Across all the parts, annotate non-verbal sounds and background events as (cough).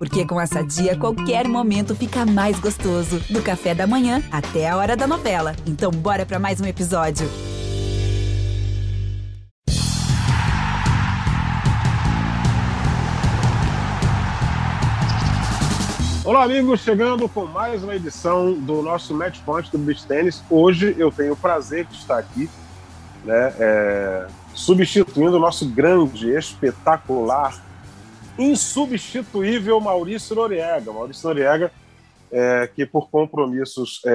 Porque com essa dia, qualquer momento fica mais gostoso. Do café da manhã até a hora da novela. Então, bora para mais um episódio. Olá, amigos, chegando com mais uma edição do nosso Match Point do Beach Tennis. Hoje eu tenho o prazer de estar aqui, né, é, substituindo o nosso grande, espetacular, insubstituível Maurício Noriega. Maurício Noriega, é, que por compromissos é,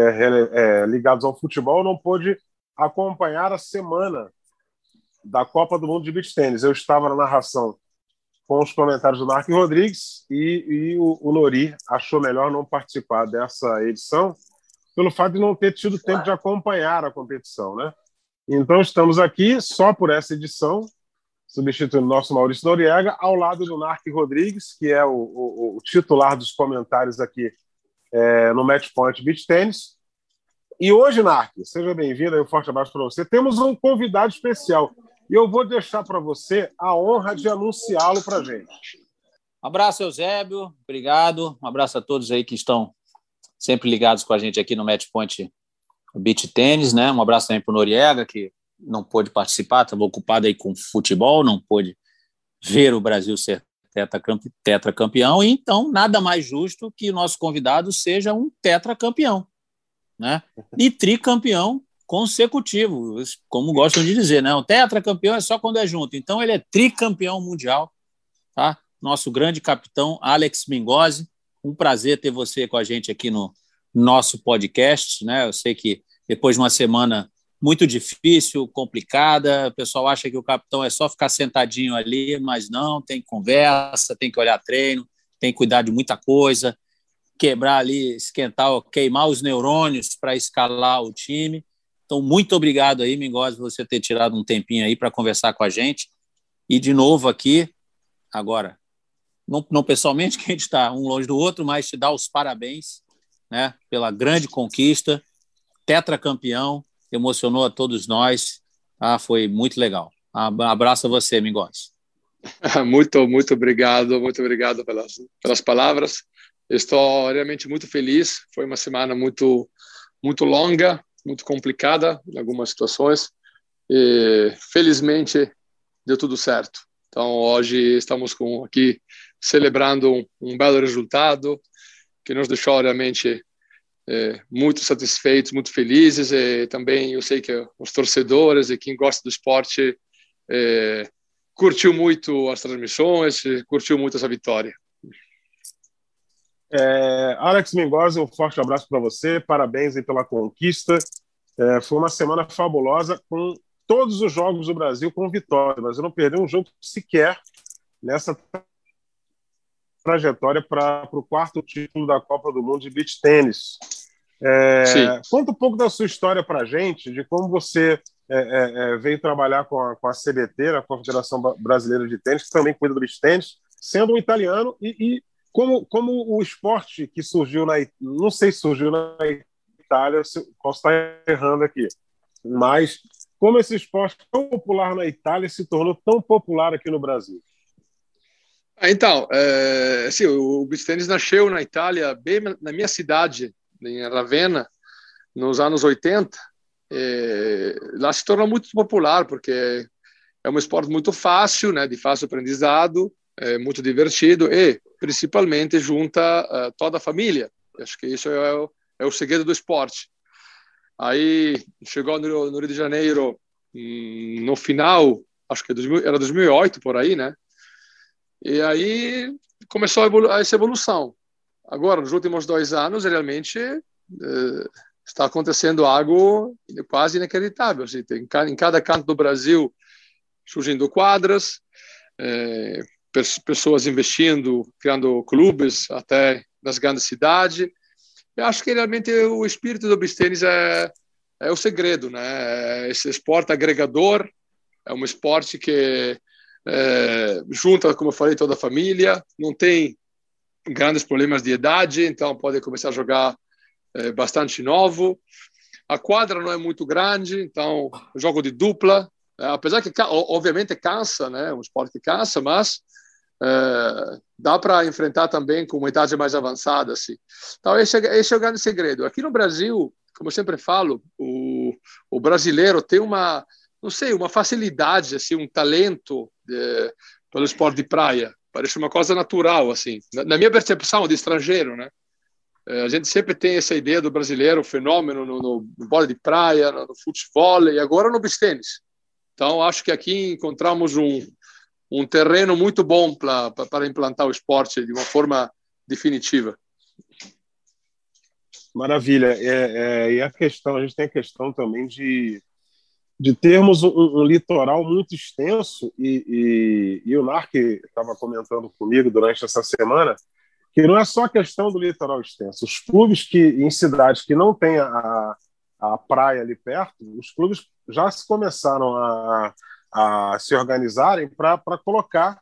é, ligados ao futebol não pôde acompanhar a semana da Copa do Mundo de Beach Tênis. Eu estava na narração com os comentários do Mark Rodrigues e, e o, o, Nori achou melhor não participar dessa edição pelo fato de não ter tido tempo de acompanhar a competição, né? Então estamos aqui só por essa edição substituindo o nosso Maurício Noriega, ao lado do Narc Rodrigues, que é o, o, o titular dos comentários aqui é, no Match Point Beach Tennis. E hoje, Narc, seja bem-vindo, um forte abraço para você. Temos um convidado especial e eu vou deixar para você a honra de anunciá-lo para a gente. Um abraço, Eusébio, obrigado. Um abraço a todos aí que estão sempre ligados com a gente aqui no Match Point Beach Tennis, né? Um abraço também para o Noriega, que não pôde participar, estava ocupado aí com futebol, não pôde ver o Brasil ser tetracampeão, então nada mais justo que o nosso convidado seja um tetracampeão, né? E tricampeão consecutivo, como gostam de dizer, né? O tetracampeão é só quando é junto. Então ele é tricampeão mundial, tá? Nosso grande capitão Alex Mingozzi, um prazer ter você com a gente aqui no nosso podcast, né? Eu sei que depois de uma semana muito difícil, complicada. O pessoal acha que o capitão é só ficar sentadinho ali, mas não, tem conversa, tem que olhar treino, tem que cuidar de muita coisa, quebrar ali, esquentar, queimar os neurônios para escalar o time. Então, muito obrigado aí, Mingos, por você ter tirado um tempinho aí para conversar com a gente. E de novo aqui, agora, não, não pessoalmente, (laughs) que a gente está um longe do outro, mas te dar os parabéns né, pela grande conquista, tetracampeão, emocionou a todos nós. Ah, foi muito legal. Abraço a você, Mingos. (laughs) Muito, muito obrigado, muito obrigado pelas, pelas palavras. Estou realmente muito feliz. Foi uma semana muito, muito longa, muito complicada em algumas situações. E felizmente deu tudo certo. Então hoje estamos com aqui celebrando um, um belo resultado que nos deixou realmente é, muito satisfeitos, muito felizes. E também eu sei que os torcedores e quem gosta do esporte é, curtiu muito as transmissões, curtiu muito essa vitória. É, Alex Mingozzi, um forte abraço para você, parabéns pela conquista. É, foi uma semana fabulosa com todos os jogos do Brasil com vitória. mas eu não perdeu um jogo sequer nessa trajetória para o quarto título da Copa do Mundo de Beach Tênis. É, conta um pouco da sua história para a gente, de como você é, é, é, veio trabalhar com a, com a CBT, a Confederação Brasileira de Tênis, que também cuida do beach tênis, sendo um italiano, e, e, como, como o esporte que surgiu na. Não sei se surgiu na Itália, posso estar errando aqui, mas como esse esporte tão popular na Itália se tornou tão popular aqui no Brasil? Ah, então, é, assim, o beach tennis nasceu na Itália, bem na minha cidade, em Ravenna, nos anos 80. É, lá se tornou muito popular, porque é um esporte muito fácil, né, de fácil aprendizado, é muito divertido e, principalmente, junta uh, toda a família. Acho que isso é o, é o segredo do esporte. Aí chegou no, no Rio de Janeiro hum, no final, acho que era 2008 por aí, né? E aí começou a evolu essa evolução. Agora, nos últimos dois anos, realmente uh, está acontecendo algo quase inacreditável. Assim, tem, em cada canto do Brasil surgindo quadras, é, pessoas investindo, criando clubes até nas grandes cidades. Eu acho que realmente o espírito do beach é, é o segredo, né? Esse esporte agregador é um esporte que é, junta, como eu falei, toda a família, não tem grandes problemas de idade, então pode começar a jogar é, bastante novo. A quadra não é muito grande, então jogo de dupla, é, apesar que obviamente cansa, né, um esporte que cansa, mas é, dá para enfrentar também com uma idade mais avançada. Assim. Então, esse é, esse é o grande segredo. Aqui no Brasil, como eu sempre falo, o, o brasileiro tem uma, não sei, uma facilidade, assim, um talento de, pelo esporte de praia. Parece uma coisa natural, assim. Na, na minha percepção de estrangeiro, né? É, a gente sempre tem essa ideia do brasileiro, o fenômeno no, no, no bola de praia, no, no futebol e agora no beach tênis. Então, acho que aqui encontramos um, um terreno muito bom para implantar o esporte de uma forma definitiva. Maravilha. É, é, e a questão, a gente tem a questão também de, de termos um, um litoral muito extenso, e, e, e o Narc estava comentando comigo durante essa semana que não é só questão do litoral extenso. Os clubes que em cidades que não têm a, a praia ali perto, os clubes já se começaram a, a se organizarem para colocar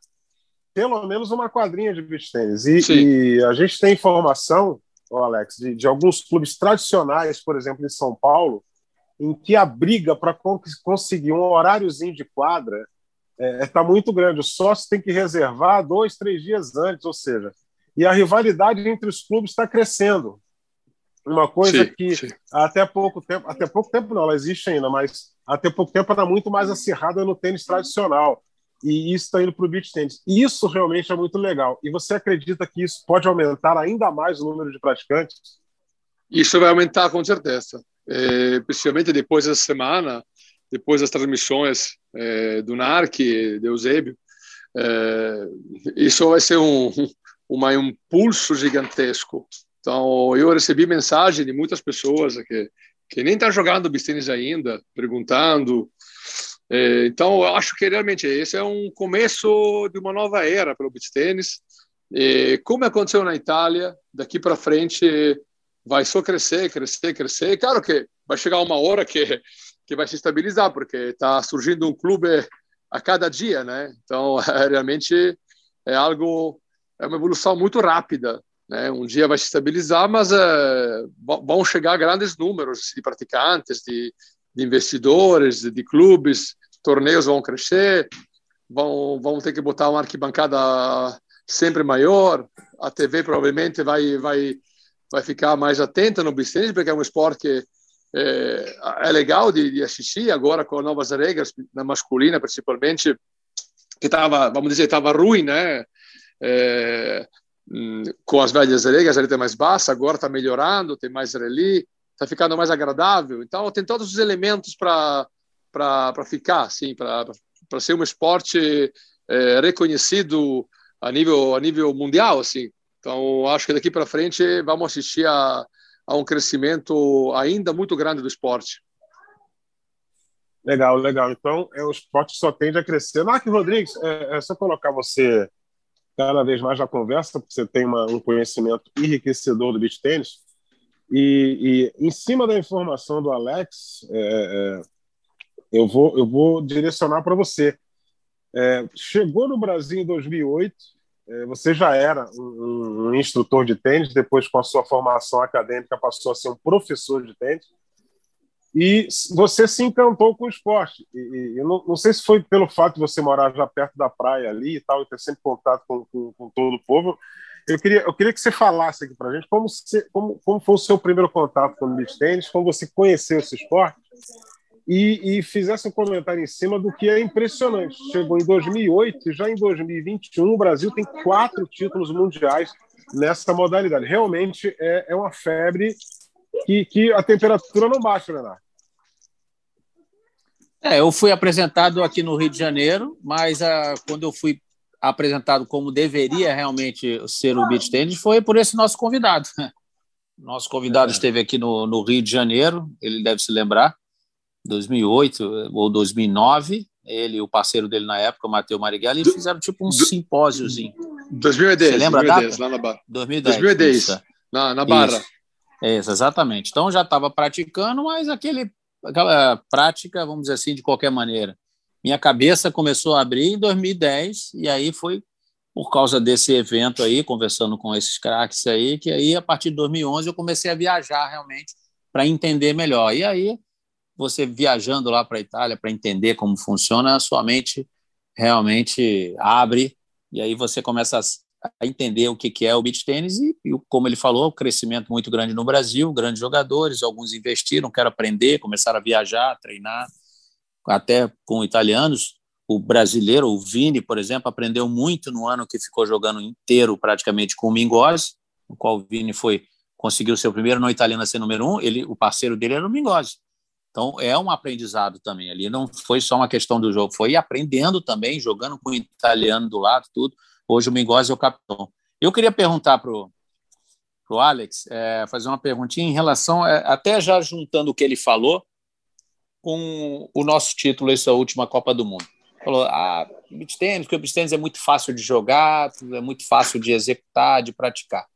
pelo menos uma quadrinha de beach tênis. E, e, a gente tem informação, oh Alex, de, de, alguns clubes tradicionais, por exemplo, em São Paulo, em que a briga para conseguir um horáriozinho de quadra está é, tá muito grande. O sócio tem que reservar dois, três dias antes, ou seja, e a rivalidade entre os clubes está crescendo. Uma coisa sim, que sim. até pouco tempo, até pouco tempo não, ela existe ainda, mas até pouco tempo era muito mais acirrada no tênis tradicional. E isso está indo para o beach tênis. Isso realmente é muito legal. E você acredita que isso pode aumentar ainda mais o número de praticantes? Isso vai aumentar com certeza. É, principalmente depois dessa semana, depois das transmissões é, do NARC, de Eusébio. É, isso vai ser um, (laughs) um pulso gigantesco. Então, eu recebi mensagem de muitas pessoas que, que nem estão tá jogando beach ainda, perguntando. É, então, eu acho que realmente esse é um começo de uma nova era para o beach tênis. É, como aconteceu na Itália, daqui para frente vai só crescer, crescer, crescer. Claro que vai chegar uma hora que que vai se estabilizar, porque está surgindo um clube a cada dia, né? Então, (laughs) realmente é algo é uma evolução muito rápida. Né? Um dia vai se estabilizar, mas é, vão chegar grandes números de praticantes, de, de investidores, de, de, clubes, torneios vão crescer, vão, vão ter que botar uma arquibancada sempre maior, a TV provavelmente vai, vai, vai ficar mais atenta no business, porque é um esporte que é, é legal de, de, assistir agora com novas regras, na masculina principalmente, que estava, vamos dizer, estava ruim, né? é, com as velhas regras, ele tem mais baixa, agora está melhorando, tem mais reli, está ficando mais agradável. Então, tem todos os elementos para ficar, assim, para ser um esporte é, reconhecido a nível, a nível mundial. Assim. Então, acho que daqui para frente vamos assistir a, a um crescimento ainda muito grande do esporte. Legal, legal. Então, é um esporte só tende a crescer. Mark Rodrigues, é, é só colocar você cada vez mais na conversa, porque você tem uma, um conhecimento enriquecedor do beach tênis. E, e, em cima da informação do Alex, é, é, eu, vou, eu vou direcionar para você. É, chegou no Brasil em 2008, é, você já era um, instrutor de tênis, depois, com a sua formação acadêmica, passou a ser um professor de tênis e você se encantou com o esporte. E, eu não, não, sei se foi pelo fato de você morar já perto da praia ali e tal, e ter sempre contato com, com, com todo o povo. Eu queria, eu queria que você falasse aqui para a gente como, como, como foi o seu primeiro contato com o beach tênis, como você conheceu esse esporte, e, e fizesse um comentário em cima do que é impressionante. Chegou em 2008 e já em 2021 o Brasil tem quatro títulos mundiais nessa modalidade. Realmente é, é uma febre que, que a temperatura não baixa, Leonardo. É, eu fui apresentado aqui no Rio de Janeiro, mas ah, quando eu fui apresentado como deveria realmente ser o beach tennis foi por esse nosso convidado. (laughs) Nosso convidado é. esteve aqui no, no, Rio de Janeiro, ele deve se lembrar, 2008 ou 2009. Ele e o parceiro dele na época, o Matheus Marighella, eles fizeram tipo um simpósiozinho. 2010. Você lembra 2010, a data? Lá na Barra. 2010. 2010, na, na Barra. Isso. Isso, exatamente. Então já estava praticando, mas aquele aquela prática, vamos dizer assim, de qualquer maneira. Minha cabeça começou a abrir em 2010 e aí foi por causa desse evento aí, conversando com esses craques aí, que aí a partir de 2011 eu comecei a viajar realmente para entender melhor. E aí você viajando lá para a Itália para entender como funciona, a sua mente realmente abre E aí você começa a, entender o que, é o beach tênis e, como ele falou, o crescimento muito grande no Brasil, grandes jogadores, alguns investiram, querem aprender, começaram a viajar, treinar, até com italianos. O brasileiro, o Vini, por exemplo, aprendeu muito no ano que ficou jogando inteiro praticamente com o Mingozzi, no qual o Vini foi conseguiu seu primeiro no italiano ser número um, ele, o parceiro dele era o Mingozzi. Então é um aprendizado também ali. Não foi só uma questão do jogo, foi aprendendo também, jogando com o italiano do lado, tudo. Hoje o Mingozzi é o capitão. Eu queria perguntar para o Alex, é, fazer uma perguntinha em relação, é, até já juntando o que ele falou com o nosso título, essa última Copa do Mundo. Falou, ah, beach tênis, porque o tênis é muito fácil de jogar, é muito fácil de executar, de praticar.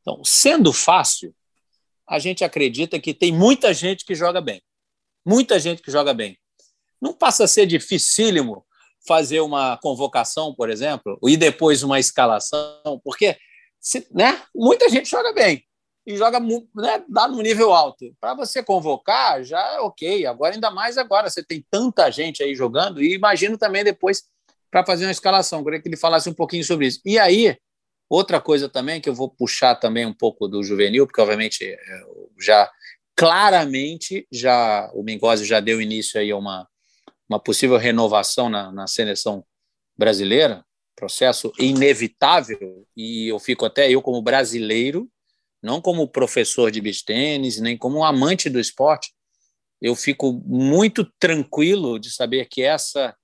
Então, sendo fácil, a gente acredita que tem muita gente que joga bem muita gente que joga bem. Não passa a ser dificílimo fazer uma convocação, por exemplo, e depois uma escalação, porque se, né, muita gente joga bem e joga né, dá no nível alto. Para você convocar, já é ok. Agora, ainda mais agora, você tem tanta gente aí jogando, e imagino também depois para fazer uma escalação. Eu queria que ele falasse um pouquinho sobre isso. E aí, outra coisa também, que eu vou puxar também um pouco do juvenil, porque obviamente é, já claramente já o Mingozzi já deu início aí a uma, uma possível renovação na, na seleção brasileira, processo inevitável, e eu fico até eu como brasileiro, não como professor de beach tênis, nem como amante do esporte, eu fico muito tranquilo de saber que essa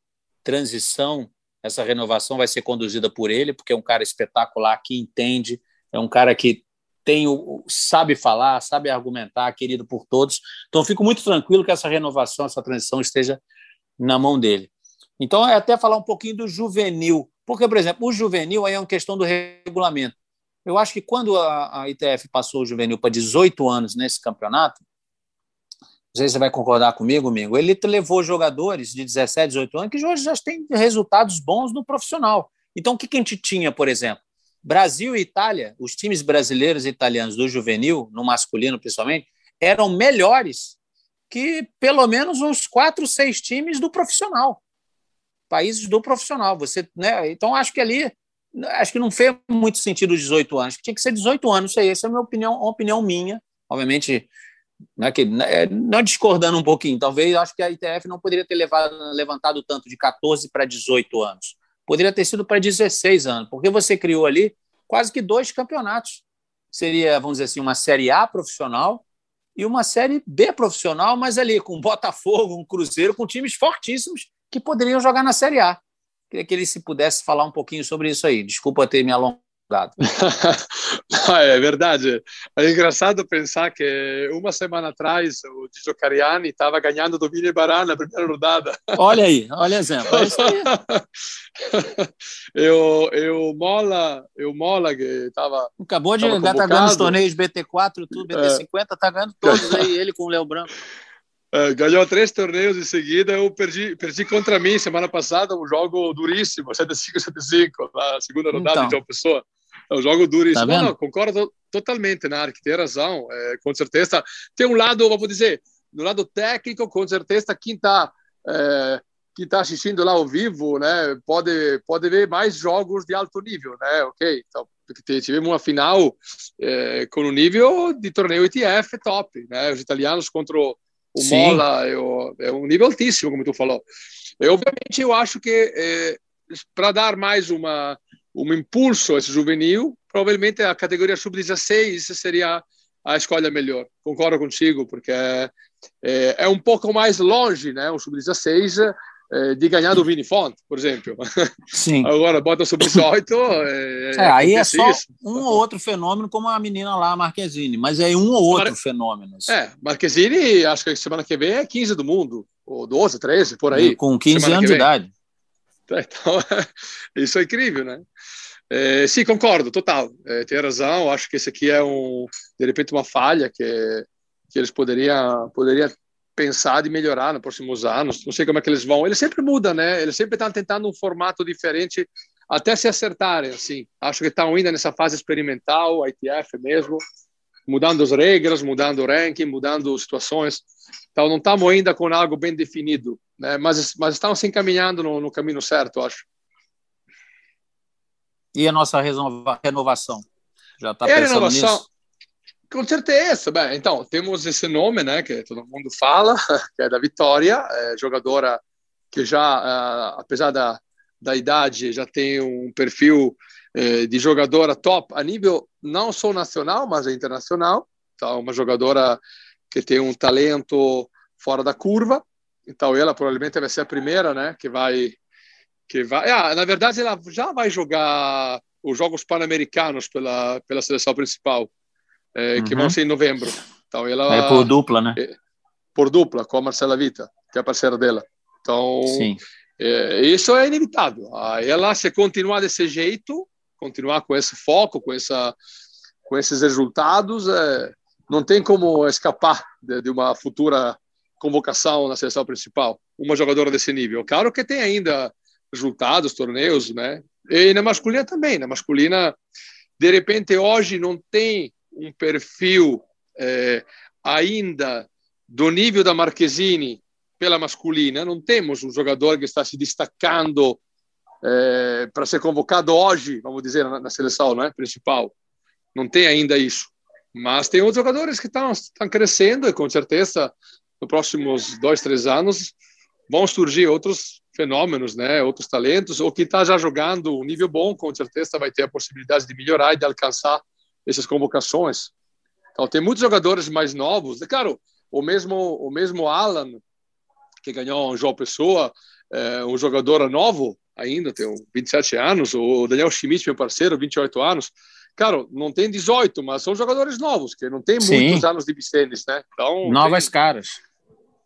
transição, essa renovação vai ser conduzida por ele, porque é um cara espetacular que entende, é um cara que tem o, sabe falar, sabe argumentar, querido por todos. Então, fico muito tranquilo que essa renovação, essa transição esteja na mão dele. Então, é até falar um pouquinho do juvenil, porque, por exemplo, o juvenil aí é uma questão do regulamento. Eu acho que quando a, a ITF passou o juvenil para 18 anos nesse campeonato, não sei se você vai concordar comigo, amigo, ele levou jogadores de 17, 18 anos que hoje já têm resultados bons no profissional. Então, o que, que a gente tinha, por exemplo? Brasil e Itália, os times brasileiros e italianos do juvenil, no masculino principalmente, eram melhores que pelo menos uns quatro, seis times do profissional. Países do profissional. Você, né? Então, acho que ali acho que não fez muito sentido os 18 anos. Tinha que ser 18 anos, sei, essa é a minha opinião, uma opinião minha. Obviamente, não, é que, né, não discordando um pouquinho, talvez acho que a ITF não poderia ter levado, levantado tanto de 14 para 18 anos poderia ter sido para 16 anos, porque você criou ali quase que dois campeonatos. Seria, vamos dizer assim, uma Série A profissional e uma Série B profissional, mas ali com Botafogo, um Cruzeiro, com times fortíssimos que poderiam jogar na Série A. Queria que ele se pudesse falar um pouquinho sobre isso aí. Desculpa ter me alongado (laughs) dado. (laughs) é verdade. É engraçado pensar que uma semana atrás o Gigio Cariani estava ganhando do Vini Barà na primeira rodada. Olha aí, olha exemplo. (laughs) eu, eu Mola, eu Mola que estava. Acabou de estar tá ganhando os torneios BT4, tudo, BT50, está é. ganhando todos aí, ele com o Léo Branco. (laughs) É, ganhou três torneios em seguida. Eu perdi, perdi contra mim semana passada um jogo duríssimo, 7-5, 7-5, na segunda rodada então. de uma pessoa. É um jogo duríssimo. Tá não, concordo totalmente, né? Que tem razão. É, com certeza. Tem um lado, vamos dizer, no lado técnico, com certeza, quem está é, quem está assistindo lá ao vivo, né, pode pode ver mais jogos de alto nível, né? Ok, então tivemos uma final é, com um nível de torneio ITF top, né? Os italianos contra o, o Mola é, o, é, um nível altíssimo, como tu falou. E, obviamente, eu acho que é, para dar mais uma um impulso a esse juvenil, provavelmente a categoria sub-16 seria a escolha melhor. Concordo contigo, porque é, é, é um pouco mais longe, né, o sub-16 é, de ganhar do Vini Font, por exemplo. Sim. (laughs) Agora bota sub-18. É, é, aí é só isso. um ou outro fenômeno, como a menina lá, a Marquezine, mas é um ou outro Mar... fenômeno. Assim. É, Marquezine, acho que semana que vem é 15 do mundo, ou 12, 13, por aí. Com 15 anos de idade. (laughs) Então, (laughs) isso é incrível, né? É, sim, concordo, total. É, tem razão. Acho que esse aqui é um, de repente, uma falha que, que eles poderiam, poderiam pensar de melhorar nos próximos anos. Não sei como é que eles vão. Eles sempre mudam, né? Eles sempre estão tentando um formato diferente até se acertarem. Assim, acho que estão ainda nessa fase experimental, ITF mesmo, mudando as regras, mudando o ranking, mudando situações. Então, não estamos ainda com algo bem definido, né? mas, mas estamos se encaminhando no, no caminho certo, acho. E a nossa renovação? Já está é pensando renovação, nisso? Com certeza. Bem, então, temos esse nome, né, que todo mundo fala, (laughs) que é da Vitória, é jogadora que já, uh, apesar da, da idade, já tem um perfil uh, de jogadora top a nível não só nacional, mas internacional. Então, uma jogadora que tem um talento fora da curva. Então, ela provavelmente vai ser a primeira, né, que vai que vai. Ah, na verdade, ela já vai jogar os Jogos Pan-Americanos pela pela seleção principal, é, uhum. que vão ser em novembro. Então, ela é por dupla, né? É, por dupla com a Marcela Vita, que é a parceira dela. Então, Sim. É, isso é inevitável. Ela se continuar desse jeito, continuar com esse foco, com essa com esses resultados, não tem como escapar de, de uma futura convocação na seleção principal, uma jogadora desse nível. Claro que tem ainda resultados, torneios, né? E na masculina também. Na masculina, de repente, hoje não tem um perfil é, ainda do nível da Marquezine pela masculina. Não temos um jogador que está se destacando é, para ser convocado hoje, vamos dizer, na, na seleção né, principal. Não tem ainda isso. Mas tem outros jogadores que estão, crescendo e com certeza nos próximos dois, três anos vão surgir outros fenômenos, né, outros talentos, ou que está já jogando um nível bom, com certeza vai ter a possibilidade de melhorar e de alcançar essas convocações. Então tem muitos jogadores mais novos, e claro, o mesmo o mesmo Alan que ganhou um João Pessoa, é, um jogador novo ainda, tem 27 anos, o Daniel Schmidt, meu parceiro, 28 anos, Claro, não tem 18, mas são jogadores novos, que não tem muitos anos de bicênis, né? Então, Novas tem... caras.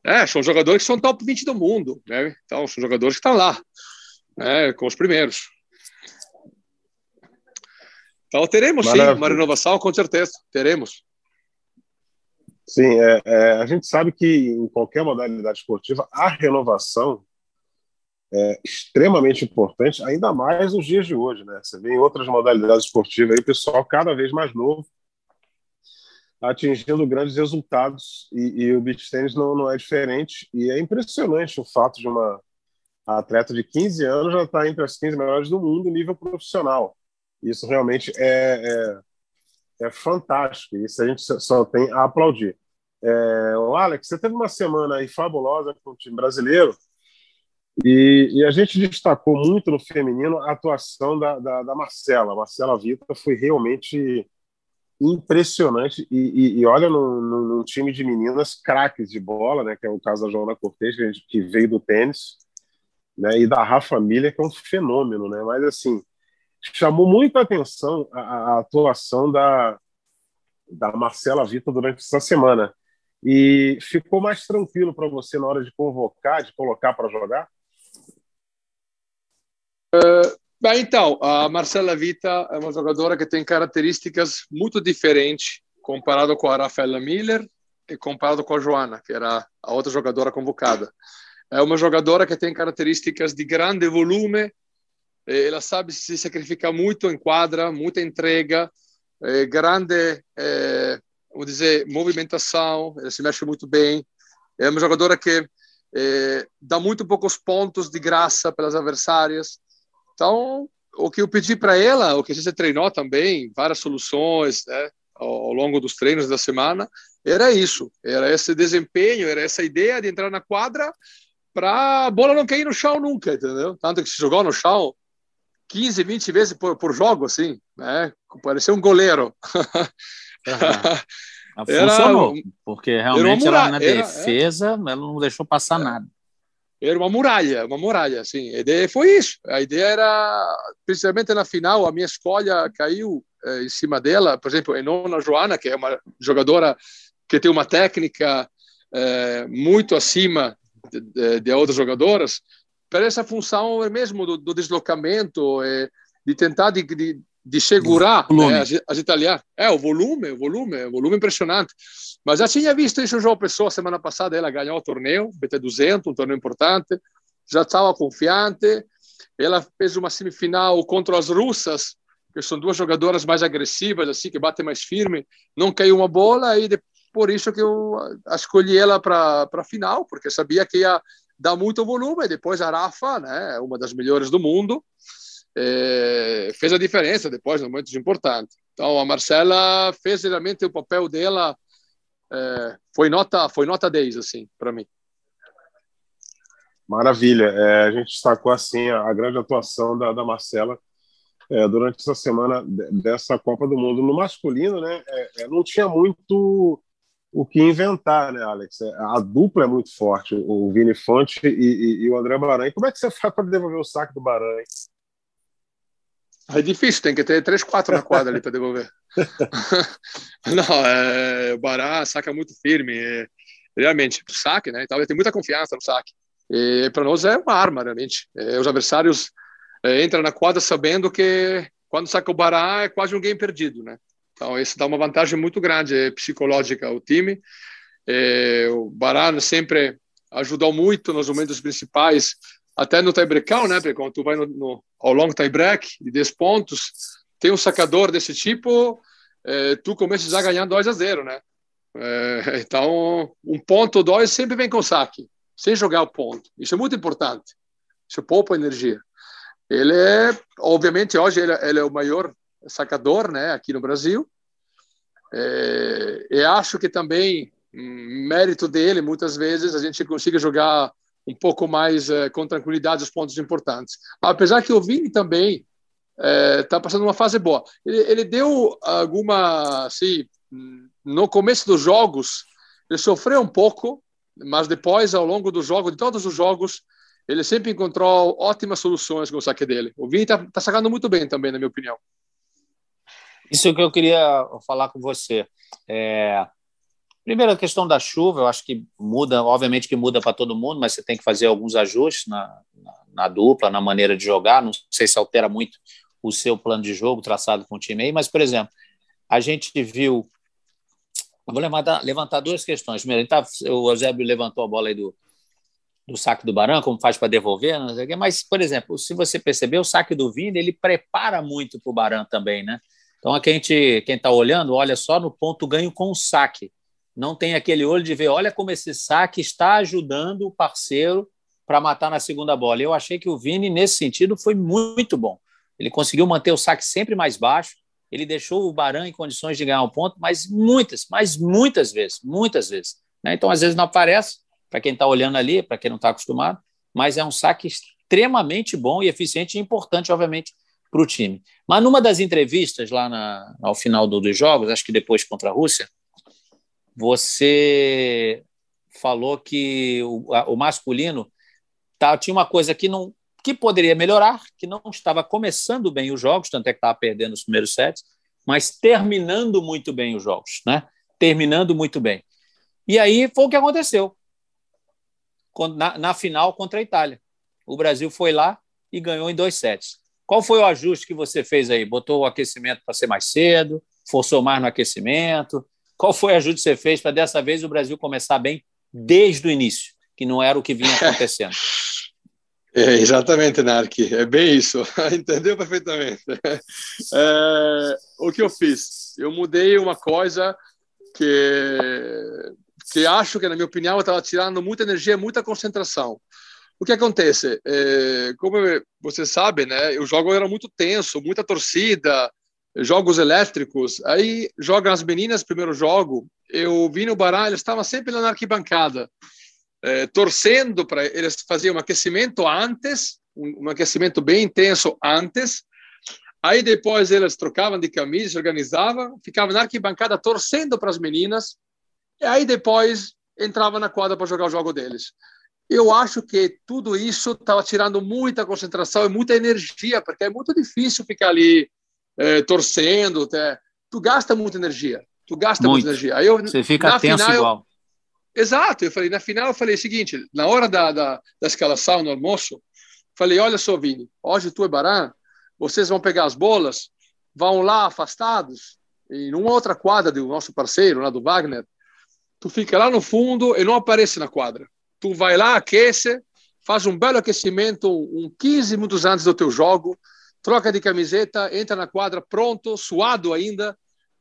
É, são jogadores que são top 20 do mundo, né? Então, são jogadores que estão lá, né? Com os primeiros. Então, teremos Maravilha. sim uma renovação, com certeza, teremos. Sim, é, é, a gente sabe que em qualquer modalidade esportiva, a renovação é extremamente importante, ainda mais nos dias de hoje. Né? Você vê em outras modalidades esportivas aí, o pessoal cada vez mais novo atingindo grandes resultados e, e o beach tennis não, não é diferente. E é impressionante o fato de uma atleta de 15 anos já estar entre as 15 melhores do mundo nível profissional. Isso realmente é, é, é fantástico. Isso a gente só tem a aplaudir. É, o Alex, você teve uma semana aí fabulosa com o time brasileiro e, e, a gente destacou muito no feminino a atuação da, da, da Marcela. A Marcela Vita foi realmente impressionante. E, e, e olha, num, time de meninas craques de bola, né, que é o caso da Joana Cortez, que, veio do tênis, né, e da Rafa Miller, que é um fenômeno. Né, mas, assim, chamou muita atenção a, a atuação da, da Marcela Vita durante essa semana. E ficou mais tranquilo para você na hora de convocar, de colocar para jogar? Uh, bem, então, a Marcela Vita é uma jogadora que tem características muito diferentes comparado com a Rafaela Miller e comparado com a Joana, que era a outra jogadora convocada. É uma jogadora que tem características de grande volume, ela sabe se sacrificar muito em quadra, muita entrega, é, grande, é, vamos dizer, movimentação, ela se mexe muito bem. É uma jogadora que é, dá muito poucos pontos de graça pelas adversárias, então, o que eu pedi para ela, o que a gente treinou também, várias soluções, né, ao longo dos treinos da semana, era isso, era esse desempenho, era essa ideia de entrar na quadra para a bola não cair no chão nunca, entendeu? Tanto que se jogou no chão 15, 20 vezes por, por jogo, assim, né? Parecia um goleiro. (laughs) Uhum. Funcionou, era, porque realmente ela na defesa, era, é. ela não deixou passar é. nada era uma muralha, uma muralha, assim. A ideia foi isso. A ideia era, principalmente na final, a minha escolha caiu eh, em cima dela. Por exemplo, Enona Joana, que é uma jogadora que tem uma técnica eh, muito acima de, de, de, outras jogadoras, para essa função mesmo do, do deslocamento, eh, de tentar de, de, de segurar né, as, as italianas. É, o volume, o volume, o volume impressionante. Mas já tinha visto isso João Pessoa semana passada, ela ganhou o torneio, BT200, um torneio importante, já estava confiante. Ela fez uma semifinal contra as russas, que são duas jogadoras mais agressivas, assim, que batem mais firme. Não caiu uma bola e por isso que eu escolhi ela para a final, porque sabia que ia dar muito volume. Depois a Rafa, né, uma das melhores do mundo, é, fez a diferença depois, no momentos importantes. Então, a Marcela fez realmente o papel dela, é, foi nota foi nota 10, assim, para mim. Maravilha. É, a gente destacou, assim, a, a grande atuação da, da Marcela durante essa semana dessa Copa do Mundo. No masculino, né, não tinha muito o que inventar, né, Alex? A dupla é muito forte, o Vini Fonte e, e, e o André Baran. Como é que você faz para devolver o saque do Baran? É difícil, tem que ter três, quatro na quadra ali para devolver. (laughs) não, é, o Bará saca muito firme, é, realmente, o saque, né? Então ele tem muita confiança no saque. Para nós é uma arma, realmente. É, os adversários é, entram na quadra sabendo que quando saca o Bará é quase um game perdido, né? Então, isso dá uma vantagem muito grande é, psicológica ao time. É, o Barán sempre ajudou muito nos momentos principais, até no tie-breakão, né? Quando tu vai no, no, ao long tie-break de 10 pontos, tem um sacador desse tipo, é, tu começas a ganhar 2 a 0, né? É, (laughs) então, um ponto, dois sempre vem com saque, sem jogar o ponto. Isso é muito importante. Isso poupa energia. Ele é, obviamente, hoje ele, ele é o maior sacador, né, aqui no Brasil. É, e acho que também hum, mérito dele, muitas vezes a gente consiga jogar um pouco mais é, com tranquilidade os pontos importantes. Apesar que o Vini também está é, passando uma fase boa. Ele, ele, deu alguma, assim, no começo dos jogos, ele sofreu um pouco, mas depois, ao longo do jogo, de todos os jogos, ele sempre encontrou ótimas soluções com o saque dele. O Vini está tá sacando muito bem também, na minha opinião. Isso que eu queria falar com você. É... Primeiro, a questão da chuva, eu acho que muda, obviamente que muda para todo mundo, mas você tem que fazer alguns ajustes na, na, na, dupla, na maneira de jogar. Não sei se altera muito o seu plano de jogo traçado com o time aí, mas, por exemplo, a gente viu. Vou levantar, levantar duas questões. Primeiro, tá, o Eusébio levantou a bola aí do, do saque do Barão, como faz para devolver, não sei o quê. mas, por exemplo, se você perceber, o saque do Vini ele prepara muito para o Barão também, né? Então, a gente, quem está olhando, olha só no ponto ganho com o saque. Não tem aquele olho de ver, olha como esse saque está ajudando o parceiro para matar na segunda bola. Eu achei que o Vini, nesse sentido, foi muito bom. Ele conseguiu manter o saque sempre mais baixo, ele deixou o Baran em condições de ganhar um ponto, mas muitas, mas muitas vezes, muitas vezes. Né? Então, às vezes não aparece, para quem está olhando ali, para quem não está acostumado, mas é um saque extremamente bom e eficiente e importante, obviamente, para o time. Mas numa das entrevistas lá na, ao final do, dos jogos, acho que depois contra a Rússia, você falou que o, a, o masculino tá, tinha uma coisa que não que poderia melhorar, que não estava começando bem os jogos, tanto é que estava perdendo os primeiros sets, mas terminando muito bem os jogos, né? Terminando muito bem. E aí foi o que aconteceu na, na final contra a Itália. O Brasil foi lá e ganhou em dois sets. Qual foi o ajuste que você fez aí? Botou o aquecimento para ser mais cedo? Forçou mais no aquecimento? Qual foi o ajuste que você fez para dessa vez o Brasil começar bem desde o início, que não era o que vinha (laughs) acontecendo? É, exatamente, Nark. É bem isso. (laughs) Entendeu perfeitamente. É, o que eu fiz? Eu mudei uma coisa que, que acho que, na minha opinião, estava tirando muita energia, muita concentração. O que acontece? É, como você sabe, né, o jogo era muito tenso, muita torcida, jogos elétricos. Aí jogam as meninas primeiro jogo. Eu vi no baralho, eles estavam sempre na arquibancada, é, torcendo para eles faziam um aquecimento antes, um, um aquecimento bem intenso antes. Aí depois eles trocavam de camisa, se organizavam, ficavam na arquibancada torcendo para as meninas. E aí depois entravam na quadra para jogar o jogo deles. Eu acho que tudo isso estava tirando muita concentração e muita energia, porque é muito difícil ficar ali é, torcendo. Até. Tu gasta muita energia. Tu gasta muito. muita energia. Aí eu, Você fica tenso final, igual. Eu, exato. Eu falei, na final, eu falei o seguinte: na hora da, da, da escalação, no almoço, falei: olha só, Vini, hoje tu e Baran, vocês vão pegar as bolas, vão lá afastados, em uma outra quadra do nosso parceiro, lá do Wagner, tu fica lá no fundo e não aparece na quadra tu vai lá, aquece, faz um belo aquecimento, um 15 minutos antes do teu jogo, troca de camiseta, entra na quadra pronto, suado ainda,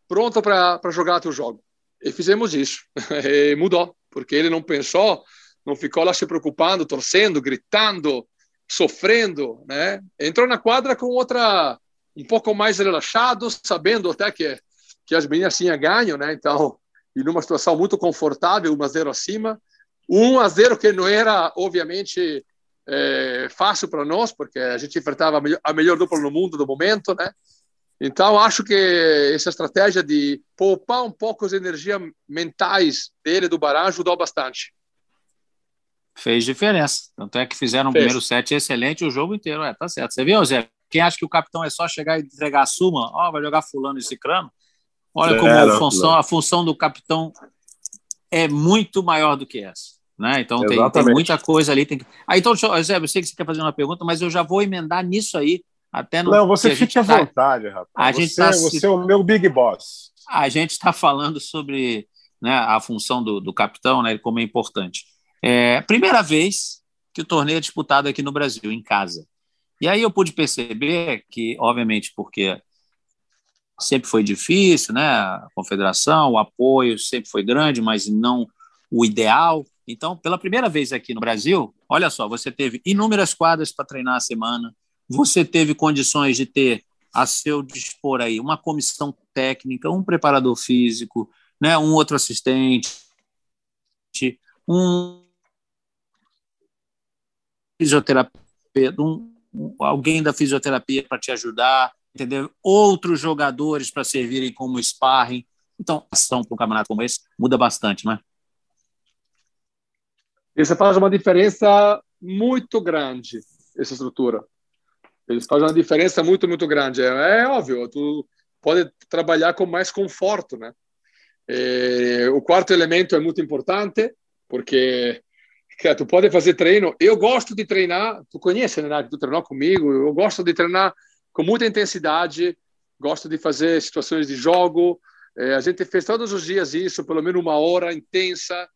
pronto para jogar teu jogo. E fizemos isso. (laughs) E mudou, porque ele não pensou, não ficou lá se preocupando, torcendo, gritando. sofrendo, né? Entrou na quadra com outra um pouco mais relaxado, sabendo até que que as meninas tinham ganho, né? Então, e numa situação muito confortável, 1 a 0 acima, 1 a 0 que não era obviamente é, fácil para nós, porque a gente enfrentava a melhor, a melhor dupla no mundo no momento, né? Então, acho que essa estratégia de poupar um pouco as energias mentais dele, do Barão, ajudou bastante. Fez diferença. Tanto é que fizeram o primeiro set excelente o jogo inteiro. É, tá certo. Você viu, Zé? Quem acha que o capitão é só chegar e entregar a suma, ó, oh, vai jogar fulano e cicrano. Olha como a função, a função do capitão é muito maior do que essa. Né? Então tem, tem, muita coisa ali. Tem... Ah, então, Zé, eu sei que você quer fazer uma pergunta, mas eu já vou emendar nisso aí até no, Não, você fique à tá, vontade, rapaz. A você, gente tá, você é o meu big boss. A gente está falando sobre né, a função do, do capitão, né, como é importante. É primeira vez que o torneio é disputado aqui no Brasil, em casa. E aí eu pude perceber que, obviamente, porque sempre foi difícil, né? A confederação, o apoio sempre foi grande, mas não o ideal. Então, pela primeira vez aqui no Brasil, olha só, você teve inúmeras quadras para treinar a semana, você teve condições de ter a seu dispor aí uma comissão técnica, um preparador físico, né, um outro assistente, um fisioterapeuta, um, alguém da fisioterapia para te ajudar, entendeu? Outros jogadores para servirem como sparring. Então, ação para um campeonato como esse muda bastante, né? Isso faz uma diferença muito grande, essa estrutura. Eles fazem uma diferença muito, muito grande. É, é óbvio, tu pode trabalhar com mais conforto, né? É, o quarto elemento é muito importante, porque cara, tu pode fazer treino. Eu gosto de treinar, tu conhece, né? Tu treinou comigo, eu gosto de treinar com muita intensidade, gosto de fazer situações de jogo. É, a gente fez todos os dias isso, pelo menos uma hora intensa.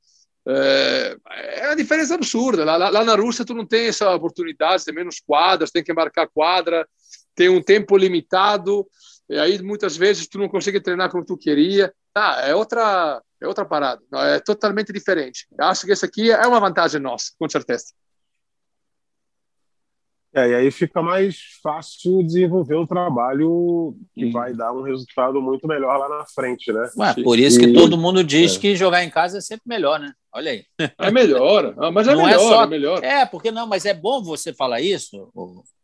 É, é uma diferença absurda. Lá, lá, na Rússia, tu não tem essa oportunidade, tem menos quadras, tem que marcar quadra, tem um tempo limitado, e aí muitas vezes tu não consegue treinar como tu queria. Tá, é outra, é outra parada, é totalmente diferente. Eu acho que essa aqui é uma vantagem nossa, com certeza. É, e aí fica mais fácil desenvolver o trabalho que hum. vai dar um resultado muito melhor lá na frente, né? Ué, por isso que todo mundo diz é. que jogar em casa é sempre melhor, né? Olha aí. (laughs) É melhor, ah, mas é não melhor, é, só... é melhor. É, porque não, mas é bom você falar isso,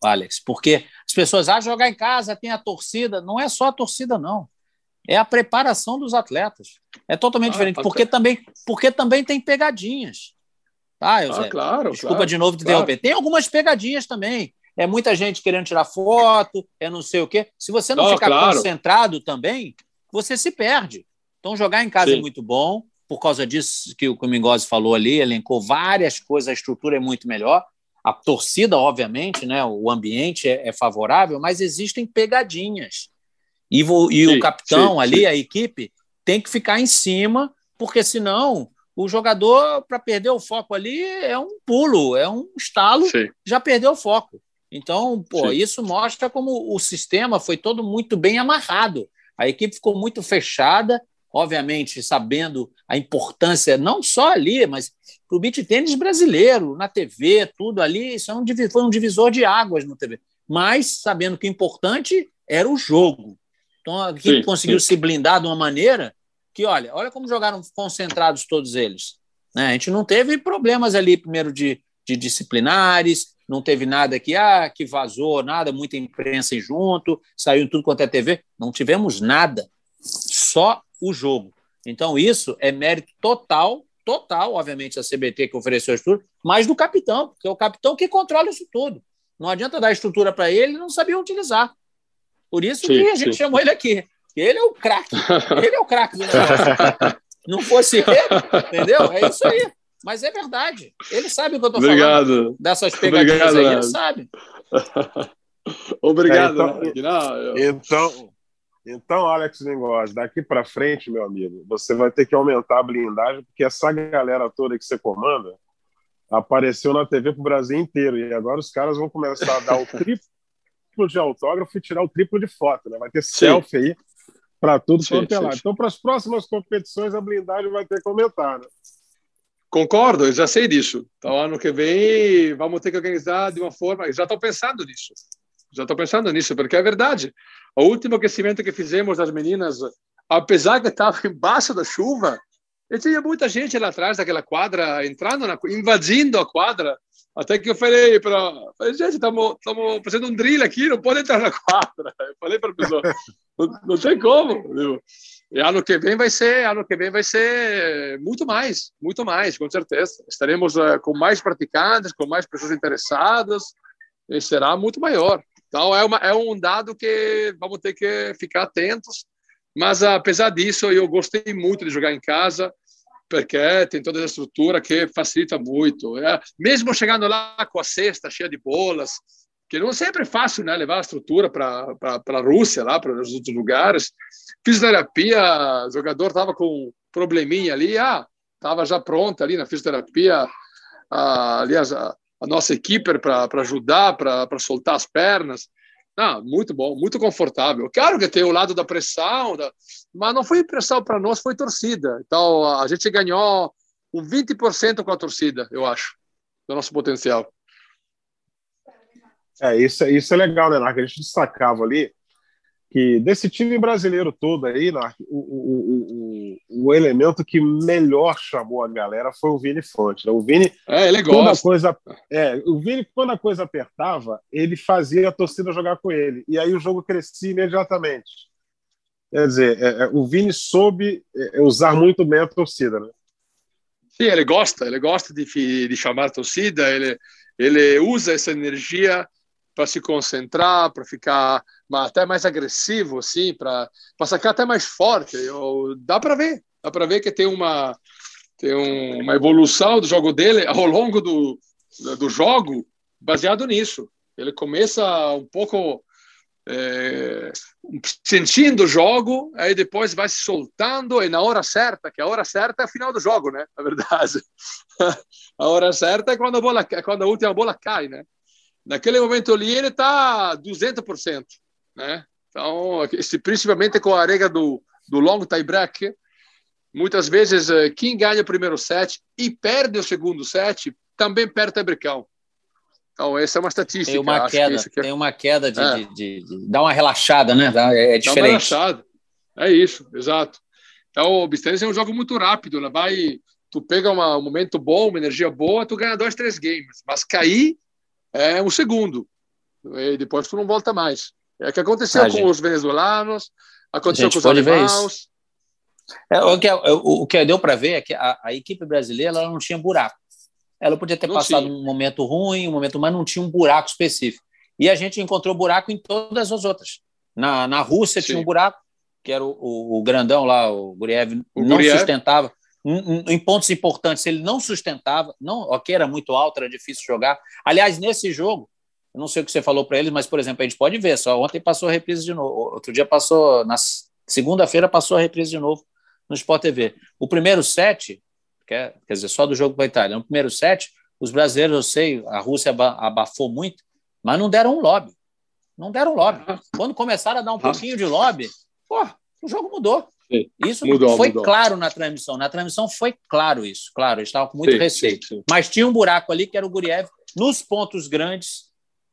Alex, porque as pessoas, ah, jogar em casa tem a torcida. Não é só a torcida, não. É a preparação dos atletas. É totalmente ah, diferente, porque também, porque também tem pegadinhas. Tá, ah, claro. Desculpa claro, de novo te interromper. Claro. Tem algumas pegadinhas também. É muita gente querendo tirar foto, é não sei o quê. Se você não, ficar claro. concentrado também, você se perde. Então, jogar em casa é Sim. é muito bom. Por causa disso que o Mingozzi falou ali, elencou várias coisas, a estrutura é muito melhor. A torcida, obviamente, né, o ambiente é, é favorável, mas existem pegadinhas. E, vo, e sim, o capitão sim, ali, sim. a equipe, tem que ficar em cima, porque senão o jogador, para perder o foco ali, é um pulo, é um estalo, Sim. já perdeu o foco. Então, pô, Sim. isso mostra como o sistema foi todo muito bem amarrado. A equipe ficou muito fechada, obviamente sabendo a importância, não só ali, mas para o beat tênis brasileiro, na TV, tudo ali, isso é um, foi um divisor de águas no TV. Mas sabendo que o importante era o jogo. Então, a equipe sim, conseguiu sim. se blindar de uma maneira que, olha, olha como jogaram concentrados todos eles. Né? A gente não teve problemas ali, primeiro, de, de disciplinares, não teve nada que, ah, que vazou, nada, muita imprensa junto, saiu tudo quanto é TV. Não tivemos nada, só o jogo. Então, isso é mérito total, total, obviamente, da CBT que ofereceu isso tudo, mas do capitão, porque é o capitão que controla isso tudo. Não adianta dar estrutura para ele, ele não sabia utilizar. Por isso sim, que a gente sim. chamou ele aqui. Ele é o craque. Ele é o craque do negócio. (laughs) Não fosse ele, entendeu? É isso aí. Mas é verdade. Ele sabe o que eu estou falando. Dessas pegadinhas Obrigado, aí, ele sabe. (laughs) Obrigado. É, então, eu... então, então, Alex Lingoz, daqui para frente, meu amigo, você vai ter que aumentar a blindagem, porque essa galera toda que você comanda apareceu na TV para o Brasil inteiro. E agora os caras vão começar a dar o (laughs) triplo de autógrafo e tirar o triplo de foto. Né? Vai ter Sim. selfie aí para tudo quanto é lado. Então, para as próximas competições, a blindagem vai ter. Né? Concordo, eu já sei disso. Então, ano que vem, vamos ter que organizar de uma forma. Já estou pensando nisso. Já estou pensando nisso, porque é verdade. O último aquecimento que fizemos das meninas, apesar que estava (laughs) embaixo da chuva, e tinha muita gente lá atrás daquela quadra, entrando, na, invadindo a quadra. Até que eu falei para. Gente, estamos fazendo um drill aqui, não pode entrar na quadra. (laughs) Eu falei para a pessoa: não, não tem como. E ano que vem vai ser, ano que vem vai ser muito mais, muito mais, com certeza. Estaremos uh, com mais praticantes, com mais pessoas interessadas, e será muito maior. Então é, uma, é um dado que vamos ter que ficar atentos. Mas apesar disso, eu gostei muito de jogar em casa, porque tem toda a estrutura que facilita muito. É, mesmo chegando lá com a cesta cheia de bolas, que não sempre é fácil, né, levar a estrutura para a Rússia, lá para os outros lugares. Fisioterapia, o jogador estava com probleminha ali, ah, estava já pronta ali na fisioterapia, ah, aliás, a, a nossa equipe para ajudar, para soltar as pernas. Não, muito bom, muito confortável. Claro que tem o lado da pressão, da... mas não foi pressão para nós, foi torcida. Então a gente ganhou um 20% com a torcida, eu acho, do nosso potencial. É, isso, isso é legal, né, Narc? A gente destacava ali que desse time brasileiro todo aí, Narc, o, o, o, o, elemento que melhor chamou a galera foi o Vini Fonte. Né? O Vini, é, ele quando a coisa, é, o Vini, quando a coisa apertava, ele fazia a torcida jogar com ele. E aí o jogo crescia imediatamente. Quer dizer, é, é o Vini soube é, usar muito bem a torcida, né? Sim, ele gosta, ele gosta de, de chamar a torcida, ele, ele usa essa energia para se concentrar, para ficar até mais agressivo, assim, para sacar até mais forte. Eu, dá para ver, dá para ver que tem uma tem um, uma evolução do jogo dele ao longo do, do jogo, baseado nisso. Ele começa um pouco é, sentindo o jogo, aí depois vai se soltando e na hora certa, que a hora certa é a final do jogo, né? (laughs) Na verdade, (laughs) a hora certa é quando a bola, quando a última bola cai, né? Naquele momento ali ele está 200%, né? Então, principalmente com a regra do, do long tie break, muitas vezes eh, quem ganha o primeiro set e perde o segundo set também perde o breakão. Então, essa é uma estatística. Tem uma queda, que tem uma queda de, é. de, de, de, dar uma relaxada, né? É, é diferente. Dá uma relaxada. É isso, exato. Então, o Bistênis é um jogo muito rápido, né? Vai, tu pega uma, um momento bom, uma energia boa, tu ganha dois, três games. Mas cair é um segundo. E depois tu não volta mais. É o que aconteceu ah, com gente... os venezuelanos, aconteceu com os alemãos. É, o, que, o, o que deu para ver é que a, a, equipe brasileira não tinha buraco. Ela podia ter não passado tinha. um momento ruim, um momento, mas não tinha um buraco específico. E a gente encontrou buraco em todas as outras. Na, na Rússia Sim. tinha um buraco, que era o, o, o grandão lá, o Guriev, não Guriev. sustentava em pontos importantes ele não sustentava, não, ok, era muito alto, era difícil jogar. Aliás, nesse jogo, eu não sei o que você falou para eles, mas, por exemplo, a gente pode ver, só ontem passou a reprise de novo, outro dia passou, na segunda-feira passou a reprise de novo no Sport TV. O primeiro set, quer, quer dizer, só do jogo para a Itália, no primeiro set, os brasileiros, eu sei, a Rússia abafou muito, mas não deram um lobby. Não deram lobby. Quando começaram a dar um pouquinho de lobby, pô, o jogo mudou. Isso mudou, foi mudou. claro na transmissão. Na transmissão foi claro isso, claro, eles estavam com muito sim, receio. Sim. Mas tinha um buraco ali que era o Guriev. Nos pontos grandes,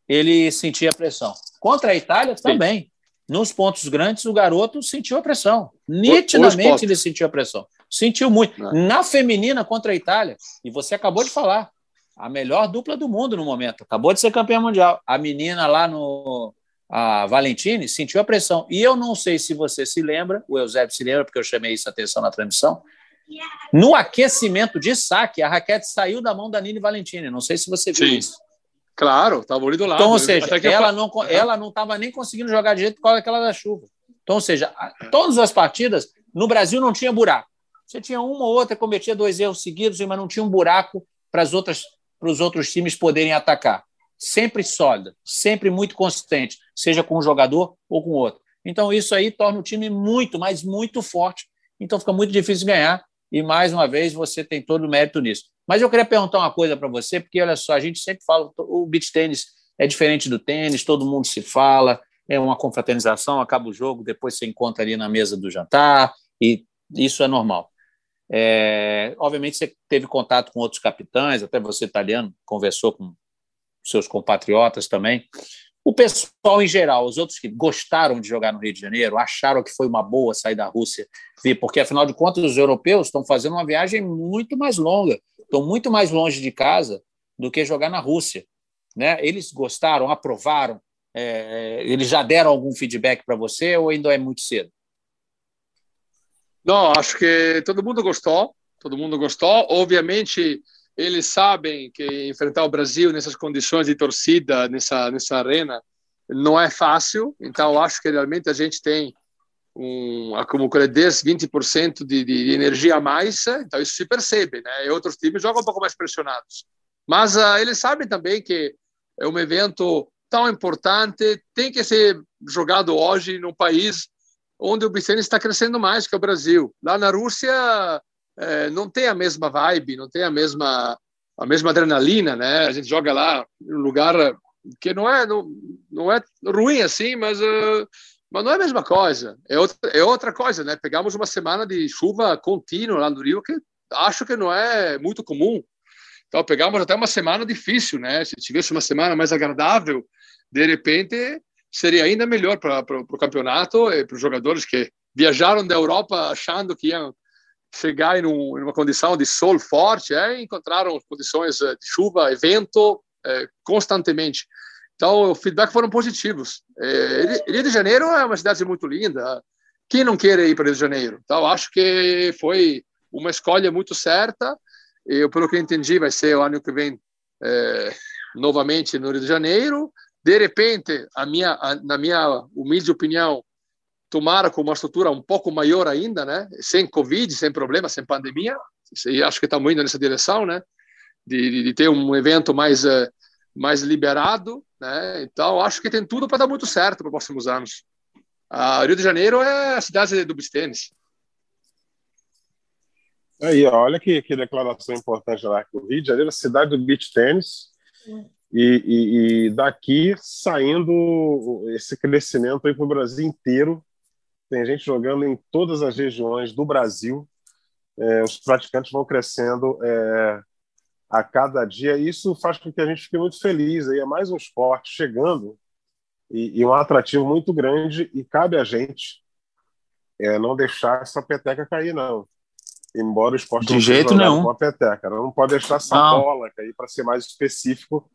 ele sentia pressão. Contra a Itália também. Nos pontos grandes, o garoto sentiu a pressão. Nitidamente ele sentiu a pressão. Sentiu muito. É. Na feminina contra a Itália, e você acabou de falar, a melhor dupla do mundo no momento. Acabou de ser campeã mundial. A menina lá no, a Valentine sentiu a pressão. E eu não sei se você se lembra, o Eusébio se lembra, porque eu chamei isso a atenção na transmissão. No aquecimento de saque, a raquete saiu da mão da Nini Valentine. Não sei se você viu Sim. isso. Claro, estava ali do lado. Então, ou seja, ela eu... não ela não estava nem conseguindo jogar de jeito por causa daquela da chuva. Então, ou seja, todas as partidas no Brasil não tinha buraco. Você tinha uma ou outra cometia dois erros seguidos, mas não tinha um buraco para os outros times poderem atacar sempre sólida, sempre muito consistente, seja com um jogador ou com outro. Então, isso aí torna o time muito, mas muito forte. Então, fica muito difícil ganhar. E, mais uma vez, você tem todo o mérito nisso. Mas eu queria perguntar uma coisa para você, porque, olha só, a gente sempre fala, o beach tênis é diferente do tênis, todo mundo se fala, é uma confraternização, acaba o jogo, depois você encontra ali na mesa do jantar, e isso é normal. É, obviamente, você teve contato com outros capitães, até você, italiano, conversou com seus compatriotas também. O pessoal em geral, os outros que gostaram de jogar no Rio de Janeiro, acharam que foi uma boa sair da Rússia, porque afinal de contas os europeus estão fazendo uma viagem muito mais longa, estão muito mais longe de casa do que jogar na Rússia. Né? Eles gostaram, aprovaram, é, eles já deram algum feedback para você ou ainda é muito cedo? Não, acho que todo mundo gostou, todo mundo gostou. Obviamente, eles sabem que enfrentar o Brasil nessas condições de torcida, nessa, nessa arena, não é fácil. Então, acho que realmente a gente tem um, como 10, 20% de, de energia a mais. Então, isso se percebe, né? E outros times jogam um pouco mais pressionados. Mas uh, eles sabem também que é um evento tão importante, tem que ser jogado hoje num país onde o Bicene está crescendo mais que o Brasil. Lá na Rússia é, não tem a mesma vibe, não tem a mesma a mesma adrenalina, né? A gente joga lá em um lugar que não é não, não é ruim assim, mas uh, mas não é a mesma coisa. É outra é outra coisa, né? Pegamos uma semana de chuva contínua lá no Rio que acho que não é muito comum. Então pegamos até uma semana difícil, né? Se tivesse uma semana mais agradável, de repente seria ainda melhor para o campeonato e para os jogadores que viajaram da Europa achando que iam chegar em, um, em uma condição de sol forte, é, encontraram condições eh, de chuva, evento, é, constantemente. Então, o feedback foram positivos. É, Rio de Janeiro é uma cidade muito linda. Quem não quer ir para Rio de Janeiro? Então, acho que foi uma escolha muito certa. Eu, pelo que entendi, vai ser o ano que vem é, novamente no Rio de Janeiro. De repente, a minha, a, na minha humilde opinião, tomara com uma estrutura um pouco maior ainda, né? Sem Covid, sem problema, sem pandemia. E acho que estamos indo nessa direção, né? De, de ter um evento mais uh, mais liberado, né? Então acho que tem tudo para dar muito certo para os próximos anos. Rio de Janeiro é a cidade do beach tênis. Aí, olha que, que declaração importante lá. O Rio de Janeiro é a cidade do beach tênis. E, e, e, daqui saindo esse crescimento para o Brasil inteiro. Tem gente jogando em todas as regiões do Brasil. É, os praticantes vão crescendo é, a cada dia. Isso faz com que a gente fique muito feliz. Aí é mais um esporte chegando e, e um atrativo muito grande. E cabe a gente é, não deixar essa peteca cair, não. Embora o esporte de jeito nenhum com a peteca, não pode deixar essa não. bola cair para ser mais específico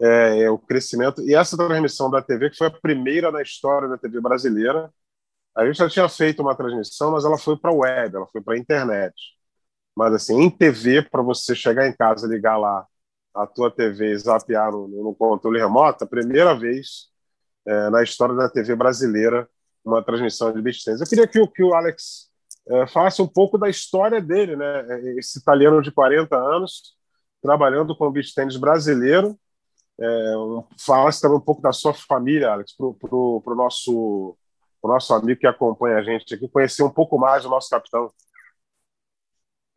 é, o crescimento. E essa transmissão da TV, que foi a primeira na história da TV brasileira, a gente já tinha feito uma transmissão, mas ela foi para a web, ela foi para a internet. Mas, assim, em TV, para você chegar em casa, ligar lá a tua TV e zapear no, no controle remoto, a primeira vez é, na história da TV brasileira uma transmissão de beach tennis. Eu queria que, que o Alex é, falasse um pouco da história dele, né? Esse italiano de 40 anos, trabalhando com beach tennis brasileiro, é, falasse também um pouco da sua família, Alex, para o nosso, pro nosso amigo que acompanha a gente aqui, conhecer um pouco mais do nosso capitão.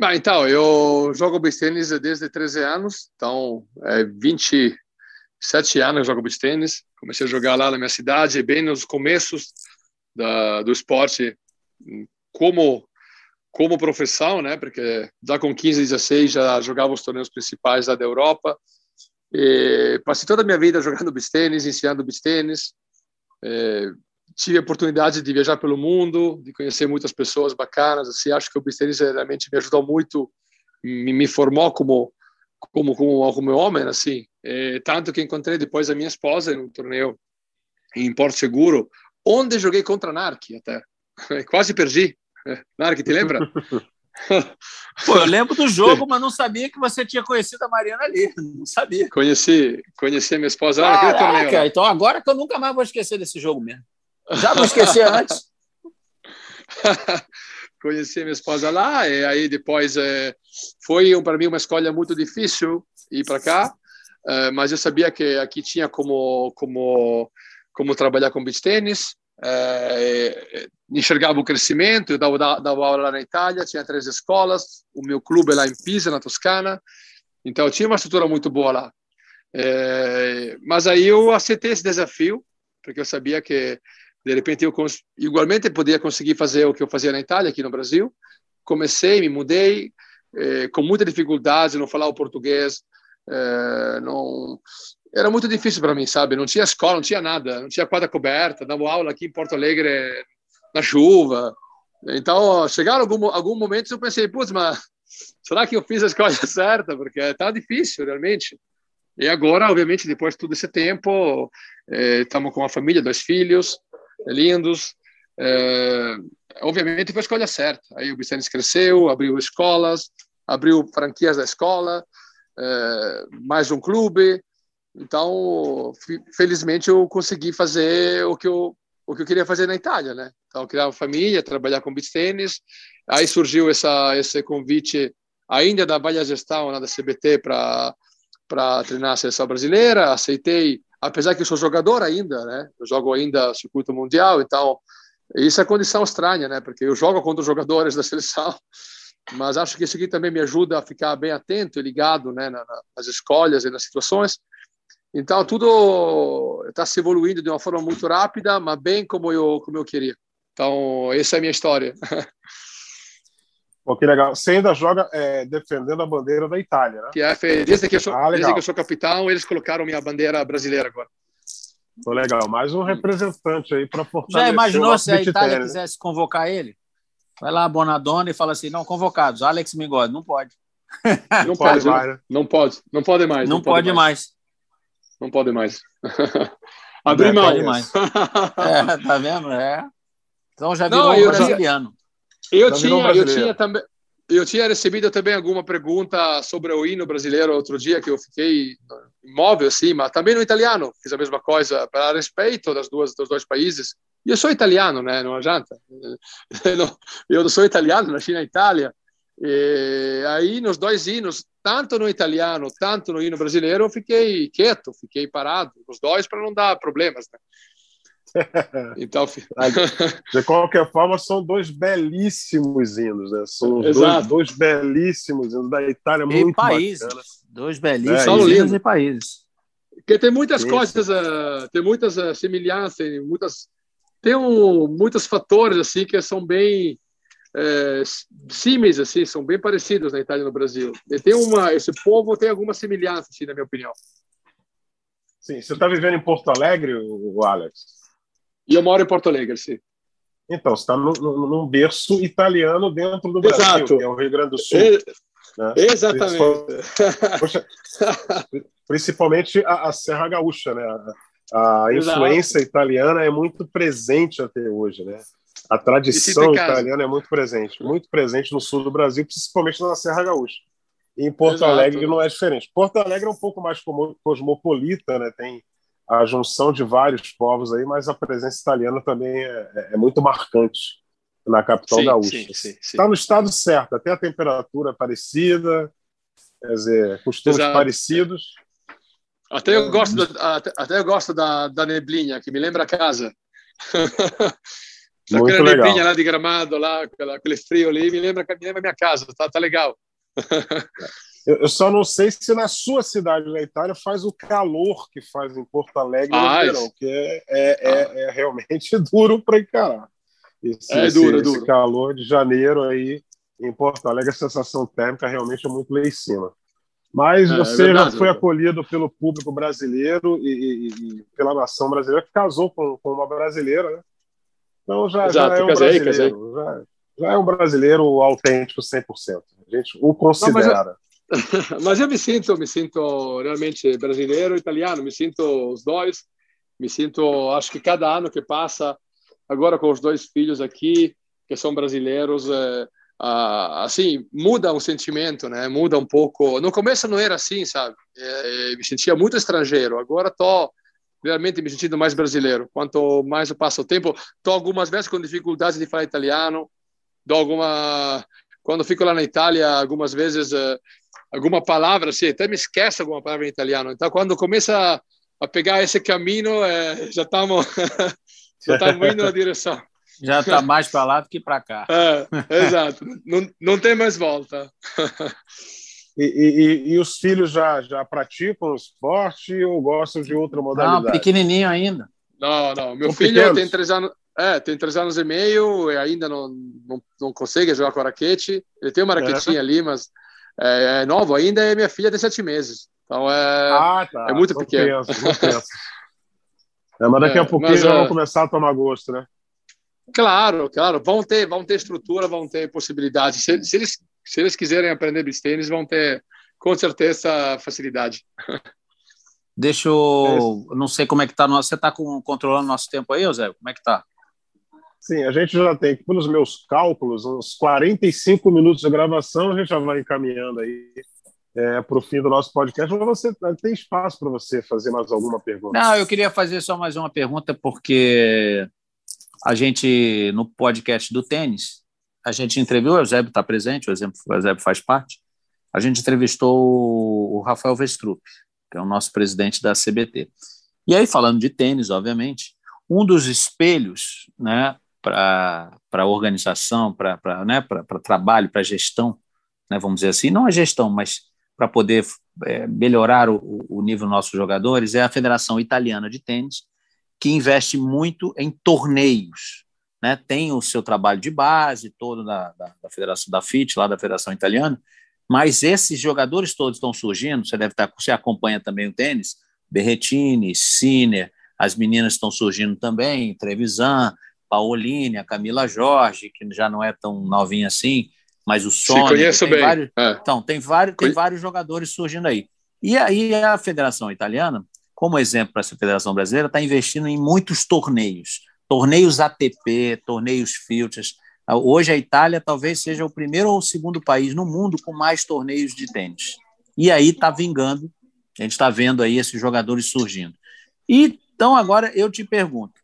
Ah, então, eu jogo beach tênis desde 13 anos, então é 27 anos eu jogo beach tênis. Comecei a jogar lá na minha cidade, bem nos começos da, do esporte como como profissão, né? Porque já com 15, 16 já jogava os torneios principais lá da Europa e passei toda a minha vida jogando beach tênis, ensinando beach tênis. É, tive a oportunidade de viajar pelo mundo, de conhecer muitas pessoas bacanas. Assim, acho que o tênis realmente me ajudou muito, me, me formou como como como como homem, assim. É, tanto que encontrei depois a minha esposa no torneio em Porto Seguro, onde joguei contra a Narc até. (laughs) Quase perdi. (laughs) Narc, te lembra? (laughs) Pô, eu lembro do jogo, mas não sabia que você tinha conhecido a Mariana ali. Não sabia. Conheci, conheci a minha esposa lá naquele torneio. Então agora que eu nunca mais vou esquecer desse jogo mesmo. Já não esqueci antes. (laughs) conheci minha esposa lá, e aí depois é, foi para mim uma escolha muito difícil ir para cá, é, mas eu sabia que aqui tinha como como como trabalhar com beach tênis, é, enxergava o crescimento, eu dava, dava aula lá na Itália, tinha três escolas, o meu clube é lá em Pisa, na Toscana, então tinha uma estrutura muito boa lá. É, mas aí eu aceitei esse desafio, porque eu sabia que de repente eu igualmente podia conseguir fazer o que eu fazia na Itália, aqui no Brasil, comecei, me mudei, eh, com muita dificuldade, não falava português, eh, não era muito difícil para mim, sabe? Não tinha escola, não tinha nada, não tinha quadra coberta, dava aula aqui em Porto Alegre na chuva. Então, chegaram algum algum momento eu pensei, putz, mas será que eu fiz a escolha (laughs) certa? Porque tá difícil realmente. E agora, obviamente, depois de todo esse tempo, estamos eh, com uma família, dois filhos lindos. Eh, obviamente, foi a escolha certa. Aí o Vicente cresceu, abriu escolas, abriu franquias da escola, eh, mais um clube. Então, felizmente, eu consegui fazer o que eu o que eu queria fazer na Itália, né? Então, criar uma família, trabalhar com beach tênis. Aí surgiu essa esse convite ainda da Valha Gestão, da CBT, para para treinar a seleção brasileira, aceitei, apesar que eu sou jogador ainda, né? Eu jogo ainda circuito mundial, então isso é condição estranha, né? Porque eu jogo contra os jogadores da (laughs) seleção, mas acho que isso aqui também me ajuda a ficar bem atento e ligado, né? Nas escolhas e nas situações. Então tudo está se evoluindo de uma forma muito rápida, mas bem como eu como eu queria. Então essa é a minha história. (laughs) Pô, que legal. Você ainda joga é, defendendo a bandeira da Itália, né? Que é, desde, que eu sou, ah, desde que eu sou capitão, eles colocaram minha bandeira brasileira agora. Pô, legal. Mais um representante aí para fortalecer Já imaginou se a Itália tênis, quisesse convocar ele? Vai lá, Bonadona, e fala assim: não, convocados, Alex Mingode, não pode. Não, (laughs) pode, pode mais, né? não pode, não pode mais. Não, não pode, pode mais. mais. Não pode mais. (laughs) Abrir mão. mais. (laughs) é, tá vendo? É. Então já virou não, um brasiliano. Já... Eu tinha, eu tinha também. Eu tinha recebido também alguma pergunta sobre o hino brasileiro outro dia, que eu fiquei imóvel, assim, mas também no italiano fiz a mesma coisa, para respeito das duas, dos dois países. E eu sou italiano, né? Não adianta. (laughs) Eu não sou italiano, nasci na Itália. E aí, nos dois hinos, tanto no italiano, tanto no hino brasileiro, eu fiquei quieto, fiquei parado, os dois, para não dar problemas. Né? (laughs) então, (laughs) de qualquer forma, são dois belíssimos hinos, né? São dois, dois, belíssimos hinos da Itália, e muito países. Dois belíssimos é, hinos e paíseis. Porque tem muitas Isso. coisas, uh, tem muitas uh, semelhanças, muitas, tem um, muitos fatores assim que são bem é, símeis, assim, são bem parecidos na Itália e no Brasil. E tem uma, esse povo tem alguma semelhança, assim, na minha opinião. Sim, você está vivendo em Porto Alegre, o Alex? E eu moro em Porto Alegre, sim. Então, você está num, berço italiano dentro do Brasil, Exato. que é o Rio Grande do Sul. E... Né? Exatamente. (laughs) Poxa, principalmente a, a, Serra Gaúcha, né? A, a influência italiana é muito presente até hoje, né? A tradição italiana é muito presente, muito presente no sul do Brasil, principalmente na Serra Gaúcha. E em Porto Exato. Alegre não é diferente. Porto Alegre é um pouco mais cosmopolita, né? Tem a junção de vários povos aí, mas a presença italiana também é, é, é muito marcante na capital sim, gaúcha. Está no estado certo, até a temperatura é parecida, quer dizer, costumes Exato. parecidos. Até eu gosto, da, até, até, eu gosto da, da neblinha, que me lembra a casa. Muito aquela legal. neblinha lá de gramado, lá, aquele frio ali, me lembra, me lembra a minha casa, tá, tá legal. (laughs) Eu, só não sei se na sua cidade na Itália faz o calor que faz em Porto Alegre no verão, que é, é, é, ah. é realmente (laughs) duro para encarar. Esse, é duro, esse, duro. calor de janeiro aí em Porto Alegre, a sensação térmica realmente é muito lá em cima. Mas é, é você verdade, já foi acolhido pelo público brasileiro e, e, e, pela nação brasileira, que casou com, com uma brasileira, né? Então já, Exato, já é um casei, brasileiro. Casei. Já, já, é um brasileiro autêntico 100%. A gente o considera. (laughs) mas eu me sinto, me sinto realmente brasileiro, italiano, me sinto os dois. Me sinto, acho que cada ano que passa, agora com os dois filhos aqui, que são brasileiros, é, assim, muda o sentimento, né? Muda um pouco. No começo não era assim, sabe? É, me sentia muito estrangeiro. Agora tô realmente me sentindo mais brasileiro. Quanto mais eu passo o tempo, tô algumas vezes com dificuldades de falar italiano, dou alguma quando fico lá na Itália, algumas vezes é, alguma palavra, assim, até me esquece alguma palavra em italiano. Então, quando começa a pegar esse caminho, é, já estamos (laughs) já estamos indo na direção. Já está mais para lá do que para cá. (laughs) É, exato. Não, não tem mais volta. E, e, e, os filhos já, já praticam esporte ou gostam de outra modalidade? Não, pequenininho ainda. Não, não. Meu São filho pequenos. tem três anos. É, tem três anos e meio e ainda não, não, não consegue jogar com a raquete. Ele tem uma raquetinha é. ali, mas é, é, novo ainda e minha filha tem sete meses. Então é, ah, tá. é muito não pequeno. Penso, não penso. (laughs) É, mas daqui a é, pouquinho mas, já vão começar a tomar gosto, né? Claro, claro. Vão ter, vão ter estrutura, vão ter possibilidade. Se, se eles, se eles quiserem aprender beach tênis, vão ter com certeza facilidade. Deixa eu. Não sei como é que tá. Você está controlando nosso tempo aí, Zé? Como é que tá? Sim, a gente já tem, pelos meus cálculos, uns 45 minutos de gravação, a gente já vai encaminhando aí é, para o fim do nosso podcast. Você tem espaço para você fazer mais alguma pergunta? Não, eu queria fazer só mais uma pergunta, porque a gente, no podcast do tênis, a gente entrevistou, o Eusébio está presente, o Eusébio faz parte, a gente entrevistou o Rafael Vestrup, que é o nosso presidente da CBT. E aí, falando de tênis, obviamente, um dos espelhos né, para organização, para né, trabalho, para gestão, né, vamos dizer assim, não a gestão, mas para poder é, melhorar o, o nível dos nossos jogadores, é a Federação Italiana de Tênis, que investe muito em torneios. Né? Tem o seu trabalho de base, todo da, da, da Federação da FIT, lá da Federação Italiana, mas esses jogadores todos estão surgindo, você deve estar, você acompanha também o tênis, Berretini, Sinner, as meninas estão surgindo também, Trevisan, Paoline, a Camila Jorge, que já não é tão novinha assim, mas o Sônia. conheço bem. Vários, é. Então, tem vários, tem vários jogadores surgindo aí. E aí a Federação Italiana, como exemplo para essa Federação Brasileira, está investindo em muitos torneios. Torneios ATP, torneios Futures. Hoje a Itália talvez seja o primeiro ou o segundo país no mundo com mais torneios de tênis. E aí está vingando, a gente está vendo aí esses jogadores surgindo. E, então agora eu te pergunto,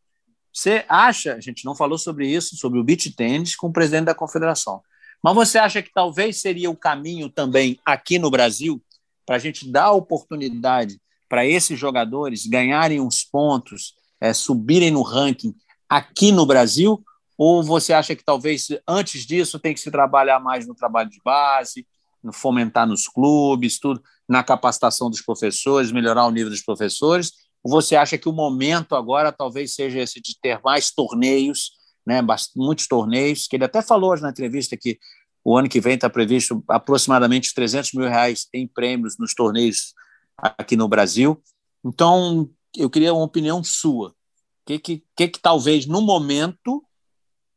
você acha, a gente não falou sobre isso, sobre o beach tênis com o presidente da confederação, mas você acha que talvez seria o caminho também aqui no Brasil para a gente dar oportunidade para esses jogadores ganharem uns pontos, é, subirem no ranking aqui no Brasil? Ou você acha que talvez antes disso tem que se trabalhar mais no trabalho de base, no fomentar nos clubes, tudo, na capacitação dos professores, melhorar o nível dos professores? Você acha que o momento agora talvez seja esse de ter mais torneios né, muitos torneios, que ele até falou hoje na entrevista que o ano que vem está previsto aproximadamente 300 mil reais em prêmios nos torneios aqui no Brasil. Então, eu queria uma opinião sua. O que, que, que, que talvez no momento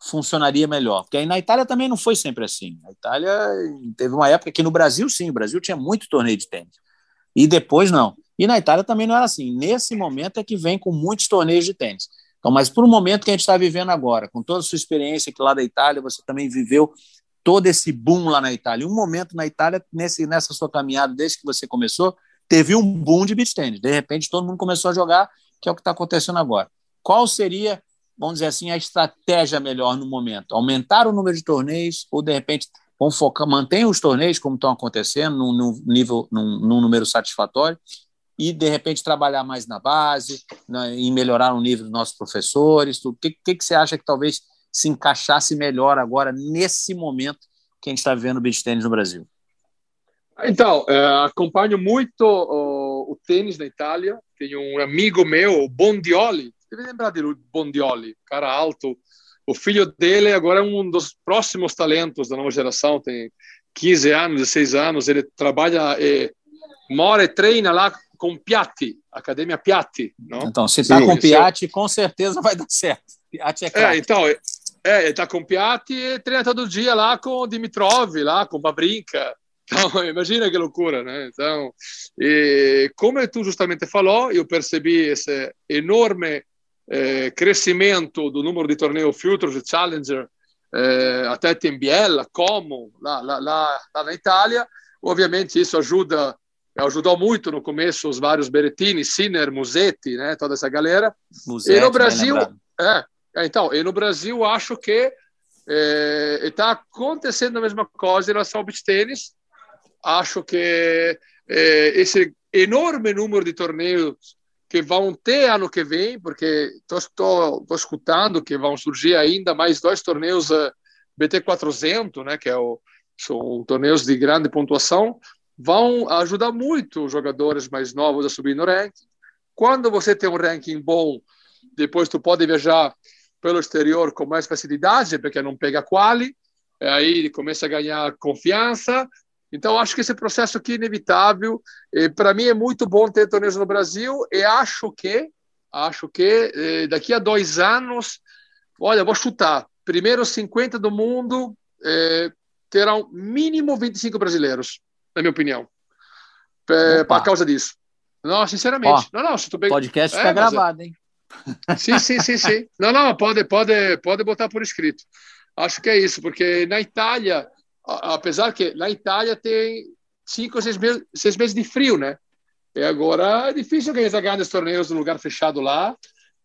funcionaria melhor? Porque aí na Itália também não foi sempre assim. A Itália teve uma época que no Brasil, sim, o Brasil tinha muito torneio de tênis. E depois não. E na Itália também não era assim. Nesse momento é que vem com muitos torneios de tênis. Então, mas por um momento que a gente está vivendo agora, com toda a sua experiência que lá da Itália, você também viveu todo esse boom lá na Itália. Um momento na Itália, nesse, nessa sua caminhada, desde que você começou, teve um boom de beach tennis. De repente, todo mundo começou a jogar, que é o que está acontecendo agora. Qual seria, vamos dizer assim, a estratégia melhor no momento? Aumentar o número de torneios ou, de repente, vamos focar, mantém os torneios como estão acontecendo, num, num nível, num, num número satisfatório, e, de repente, trabalhar mais na base, né, em melhorar o nível dos nossos professores? O que, que, que você acha que talvez se encaixasse melhor agora, nesse momento que a gente está vendo o beach tênis no Brasil? Então, é, acompanho muito o, o, tênis na Itália. Tenho um amigo meu, o Bondioli. Deve lembrar dele, Bondioli, cara alto. O filho dele agora é um dos próximos talentos da nova geração. Tem 15 anos, 16 anos. Ele trabalha, e, mora e treina lá com Piatti, Academia Piatti. Não? Então, se está com Piatti, com certeza vai dar certo. Piatti é. É, então, é, ele está com Piatti e treina todo dia lá com Dimitrov, lá com Babrinka. Então, (laughs) imagina que loucura, né? Então, e, como tu justamente falou, eu percebi esse enorme eh, crescimento do número de torneios Futures e Challenger, eh, até em Biella, Como, lá, lá, lá, lá na Itália. Obviamente, isso ajuda ajudou muito no começo os vários Berettini, Sinner, Musetti, né, toda essa galera. Musetti, e no Brasil, é, é, então, e no Brasil acho que está é, acontecendo a mesma coisa em relação ao beach tênis. Acho que é, esse enorme número de torneios que vão ter ano que vem, porque estou escutando que vão surgir ainda mais dois torneios uh, BT 400, né, que é o, são torneios de grande pontuação, vão ajudar muito os jogadores mais novos a subir no ranking. Quando você tem um ranking bom, depois tu pode viajar pelo exterior com mais facilidade, porque não pega quali, aí começa a ganhar confiança. Então, acho que esse processo aqui é inevitável. Para mim, é muito bom ter torneios no Brasil e acho que, acho que eh, daqui a dois anos, olha, vou chutar, primeiro 50 do mundo eh, terão mínimo 25 brasileiros, na minha opinião, por causa disso. Não, sinceramente. Ó, não, não, se tu bem... Podcast está é, gravado, hein? (laughs) Sim, sim, sim, sim. Não, não, pode, pode, pode botar por escrito. Acho que é isso, porque na Itália, apesar que na Itália tem cinco ou seis meses, seis meses de frio, né? E agora é difícil ganhar grandes torneios no lugar fechado lá.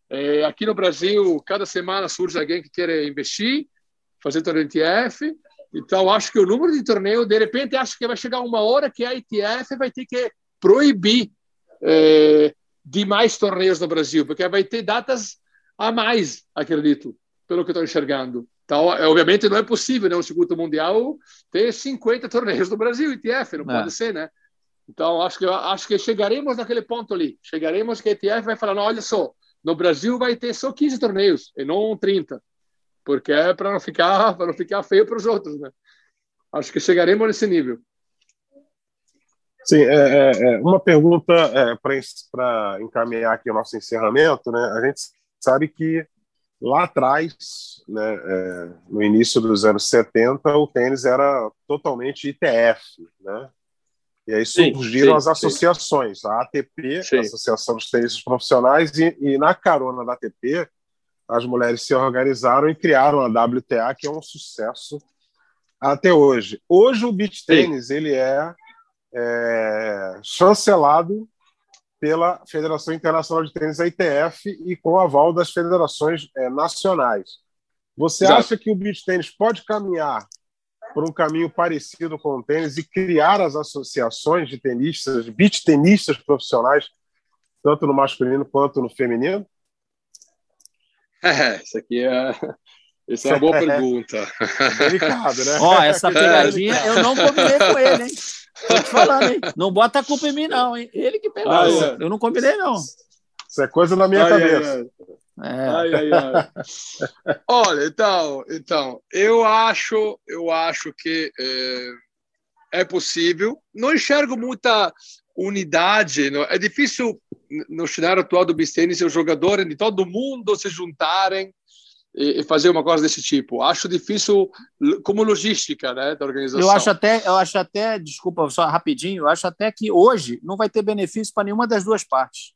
É, aqui no Brasil, cada semana surge alguém que quer investir, fazer torneio ITF. Então, acho que o número de torneio, de repente, acho que vai chegar uma hora que a ITF vai ter que proibir é, de mais torneios no Brasil, porque vai ter datas a mais, acredito, pelo que estou enxergando. Então, é, obviamente, não é possível, né, o circuito mundial ter 50 torneios no Brasil, ITF, não é. pode ser, né? Então, acho que, acho que chegaremos naquele ponto ali. Chegaremos que a ITF vai falar, não, olha só, no Brasil vai ter só 15 torneios, e não 30, porque é para não ficar, para não ficar feio para os outros, né? Acho que chegaremos nesse nível. Sim, é, é, é uma pergunta é, para encaminhar aqui o nosso encerramento. Né? A gente sabe que lá atrás, né, é, no início dos anos 70, o tênis era totalmente ITF. Né? E aí surgiram sim, as associações, sim. a ATP, sim. a Associação dos Tênis Profissionais, e, e, na carona da ATP, as mulheres se organizaram e criaram a WTA, que é um sucesso até hoje. Hoje o beach tênis ele é é, chancelado pela Federação Internacional de Tênis, a ITF, e com aval das federações é, nacionais. Você Exato. acha que o beach tênis pode caminhar por um caminho parecido com o tênis e criar as associações de tenistas, beach tenistas profissionais, tanto no masculino quanto no feminino? É, isso aqui é, (laughs) essa é uma boa pergunta. Delicado, né? Ó, essa pegadinha eu não combinei com ele, hein? Tô te falando, hein? Não bota a culpa em mim, não, hein? Ele que pegou. Ah, é. Eu não combinei, não. Isso é coisa na minha ai, cabeça. Ai, ai. É. (laughs) Olha, então, então, eu acho, eu acho que é, é possível. Não enxergo muita unidade. Não, é difícil no cenário atual do Bistênis os jogadores de todo mundo se juntarem e, fazer uma coisa desse tipo. Acho difícil como logística, né, da organização. Eu acho até, eu acho até, desculpa, só rapidinho, eu acho até que hoje não vai ter benefício para nenhuma das duas partes.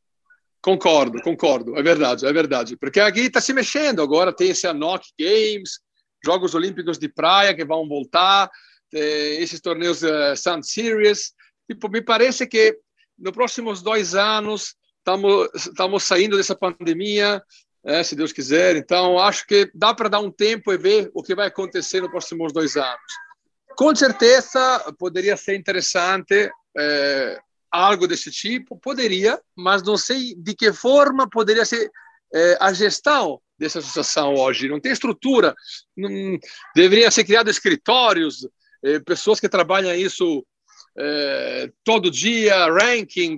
Concordo, concordo, é verdade, é verdade. Porque aqui está se mexendo agora, tem esse ANOC Games, Jogos Olímpicos de Praia que vão voltar, esses torneios uh, Sun Series. Tipo, me parece que nos próximos dois anos estamos, estamos saindo dessa pandemia, é, se Deus quiser. Então, acho que dá para dar um tempo e ver o que vai acontecer nos próximos dois anos. Com certeza, poderia ser interessante é, algo desse tipo, poderia, mas não sei de que forma poderia ser é, a gestão dessa associação hoje. Não tem estrutura, não, deveria ser criado escritórios, é, pessoas que trabalham isso é, todo dia, ranking,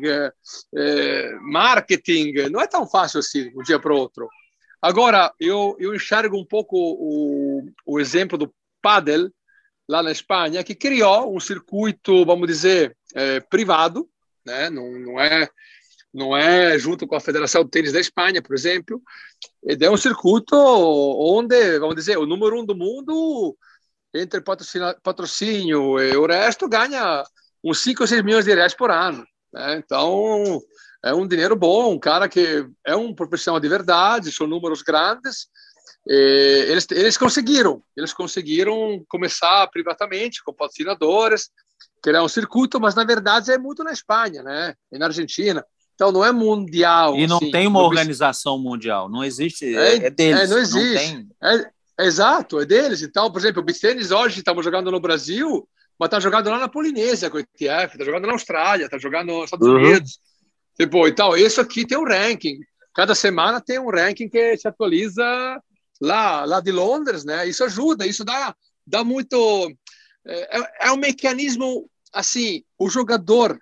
é, marketing, não é tão fácil assim, um dia para o outro. Agora, eu, eu enxergo um pouco o, o exemplo do Padel, lá na Espanha, que criou um circuito, vamos dizer, é, privado, né? não, não, é, não é junto com a Federação de Tênis da Espanha, por exemplo, e é um circuito onde, vamos dizer, o número um do mundo, entre patrocínio e o resto, ganha uns 5 ou 6 milhões de reais por ano. Né? Então, é um dinheiro bom, um cara que é um profissional de verdade, são números grandes. eles, eles conseguiram, eles conseguiram começar privatamente com patrocinadores, criar um circuito, mas na verdade é muito na Espanha, né? E na Argentina. Então não é mundial. E não assim, tem uma organização mundial, não existe, é, é deles. É, não existe. Não é, é, exato, é deles. Então, por exemplo, o Bistênis hoje estamos jogando no Brasil, mas está jogando lá na Polinésia com o ETF, está jogando na Austrália, está jogando nos Estados uhum. Unidos. Tipo, então, isso aqui tem um ranking. Cada semana tem um ranking que se atualiza lá, lá de Londres, né? Isso ajuda, isso dá, dá muito. É, é, um mecanismo assim: o jogador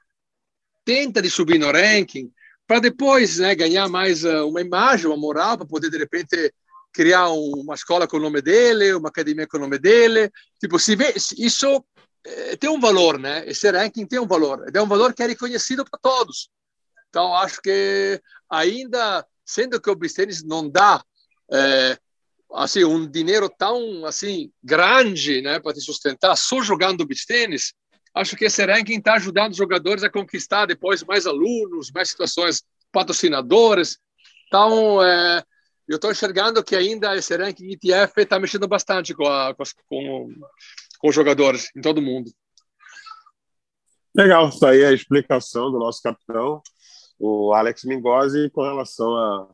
tenta de subir no ranking para depois né, ganhar mais uh, uma imagem, uma moral, para poder de repente criar uma escola com o nome dele, uma academia com o nome dele. Tipo, se vê, isso tem um valor, né? Esse ranking tem um valor. É um valor que é reconhecido para todos. Então, acho que ainda, sendo que o Bistênis não dá é, assim um dinheiro tão assim grande, né, para te sustentar só jogando beach tênis, acho que esse ranking está ajudando os jogadores a conquistar depois mais alunos, mais situações, patrocinadores. Então, é, eu estou enxergando que ainda esse ranking ETF está mexendo bastante com, a, com, com, com, os jogadores em todo mundo. Legal, isso aí a explicação do nosso capitão, o Alex Mingozzi, com relação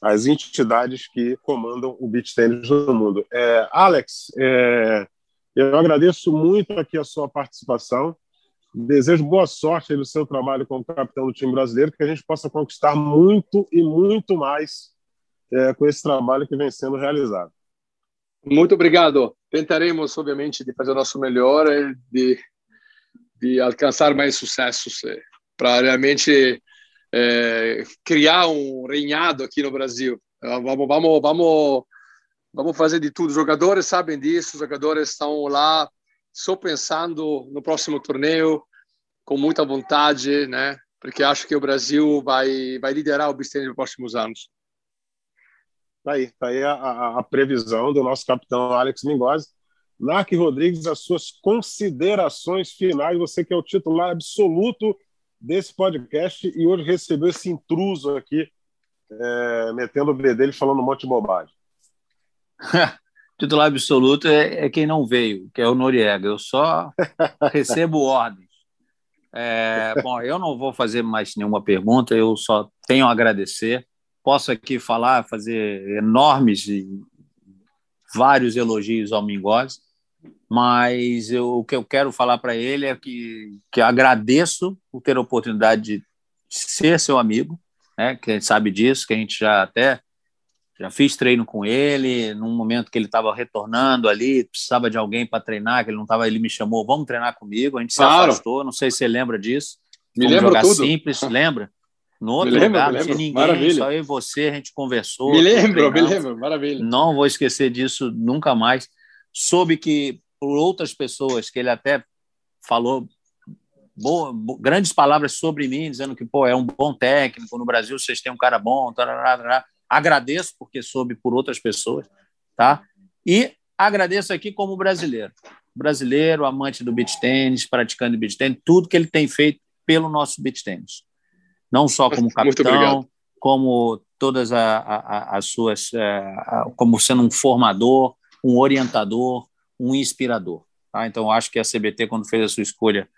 às entidades que comandam o beach tennis no mundo. É, Alex, é, eu agradeço muito aqui a sua participação. Desejo boa sorte no seu trabalho como capitão do time brasileiro, que a gente possa conquistar muito e muito mais é, com esse trabalho que vem sendo realizado. Muito obrigado. Tentaremos, obviamente, de fazer o nosso melhor e de, de alcançar mais sucessos é, para realmente é, criar um reinado aqui no Brasil. Vamos, vamos, vamos, vamos fazer de tudo. Os jogadores sabem disso, os jogadores estão lá só pensando no próximo torneio, com muita vontade, né? Porque acho que o Brasil vai, vai liderar o Bistênis nos próximos anos. Tá aí, tá aí a, a, previsão do nosso capitão Alex Mingozzi. Narc Rodrigues, as suas considerações finais, você que é o titular absoluto desse podcast e hoje recebeu esse intruso aqui, é, metendo o B dele falando um monte de bobagem. (laughs) titular absoluto é, é, quem não veio, que é o Noriega. Eu só (laughs) recebo ordens. É, bom, eu não vou fazer mais nenhuma pergunta, eu só tenho a agradecer posso aqui falar, fazer enormes e vários elogios ao Mingozzi, mas eu, o que eu quero falar para ele é que, que agradeço por ter a oportunidade de ser seu amigo, né, que a gente sabe disso, que a gente já até já fiz treino com ele, num momento que ele estava retornando ali, precisava de alguém para treinar, que ele não estava, ele me chamou, vamos treinar comigo, a gente claro. se afastou, não sei se você lembra disso. Me lembro tudo. simples, lembra? No outro lembro, lugar, não tinha ninguém, maravilha. só eu e você, a gente conversou. Me lembro, me lembro, maravilha. Não vou esquecer disso nunca mais. Soube que por outras pessoas que ele até falou boa, grandes palavras sobre mim, dizendo que pô, é um bom técnico, no Brasil vocês têm um cara bom, tarará, tarará. agradeço porque soube por outras pessoas, tá? E agradeço aqui como brasileiro. Brasileiro, amante do beach tênis, praticando beach tênis, tudo que ele tem feito pelo nosso beach tênis não só como capitão, como todas a, a, as suas, é, como sendo um formador, um orientador, um inspirador. Tá? Então, acho que a CBT, quando fez a sua escolha,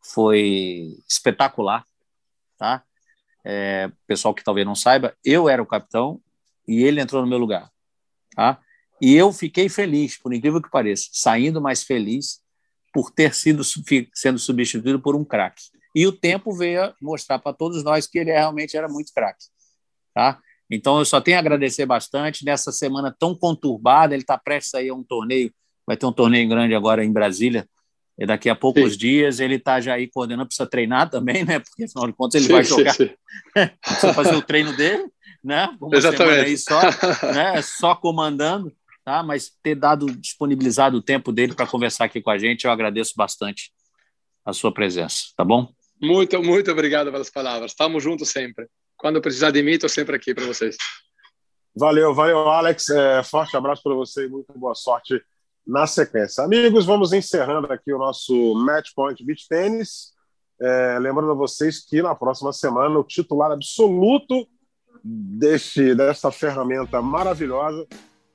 foi espetacular. Tá? É, pessoal que talvez não saiba, eu era o capitão e ele entrou no meu lugar. Tá? E eu fiquei feliz, por incrível que pareça, saindo mais feliz por ter sido sendo substituído por um craque. E o tempo veio mostrar para todos nós que ele realmente era muito craque. Tá? Então, eu só tenho a agradecer bastante nessa semana tão conturbada. Ele está prestes a ir a um torneio, vai ter um torneio grande agora em Brasília, e daqui a poucos sim. dias ele está já aí coordenando, precisa treinar também, né? Porque afinal de contas ele sim, vai jogar, sim, (laughs) precisa fazer o treino dele, né? Uma Exatamente. aí só, né? só comandando, tá? Mas ter dado disponibilizado o tempo dele para conversar aqui com a gente, eu agradeço bastante a sua presença, tá bom? Muito, muito obrigado pelas palavras. Estamos juntos sempre. Quando precisar de mim, estou sempre aqui para vocês. Valeu, valeu, Alex. É, forte abraço para você e muito boa sorte na sequência. Amigos, vamos encerrando aqui o nosso Match Point Beach Tennis. É, lembrando a vocês que na próxima semana o titular absoluto deste, dessa ferramenta maravilhosa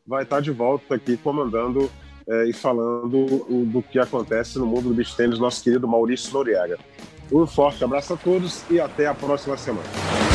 vai estar de volta aqui comandando é, e falando o, do que acontece no mundo do beach tênis, nosso querido Maurício Noriega. Um forte abraço a todos e até a próxima semana.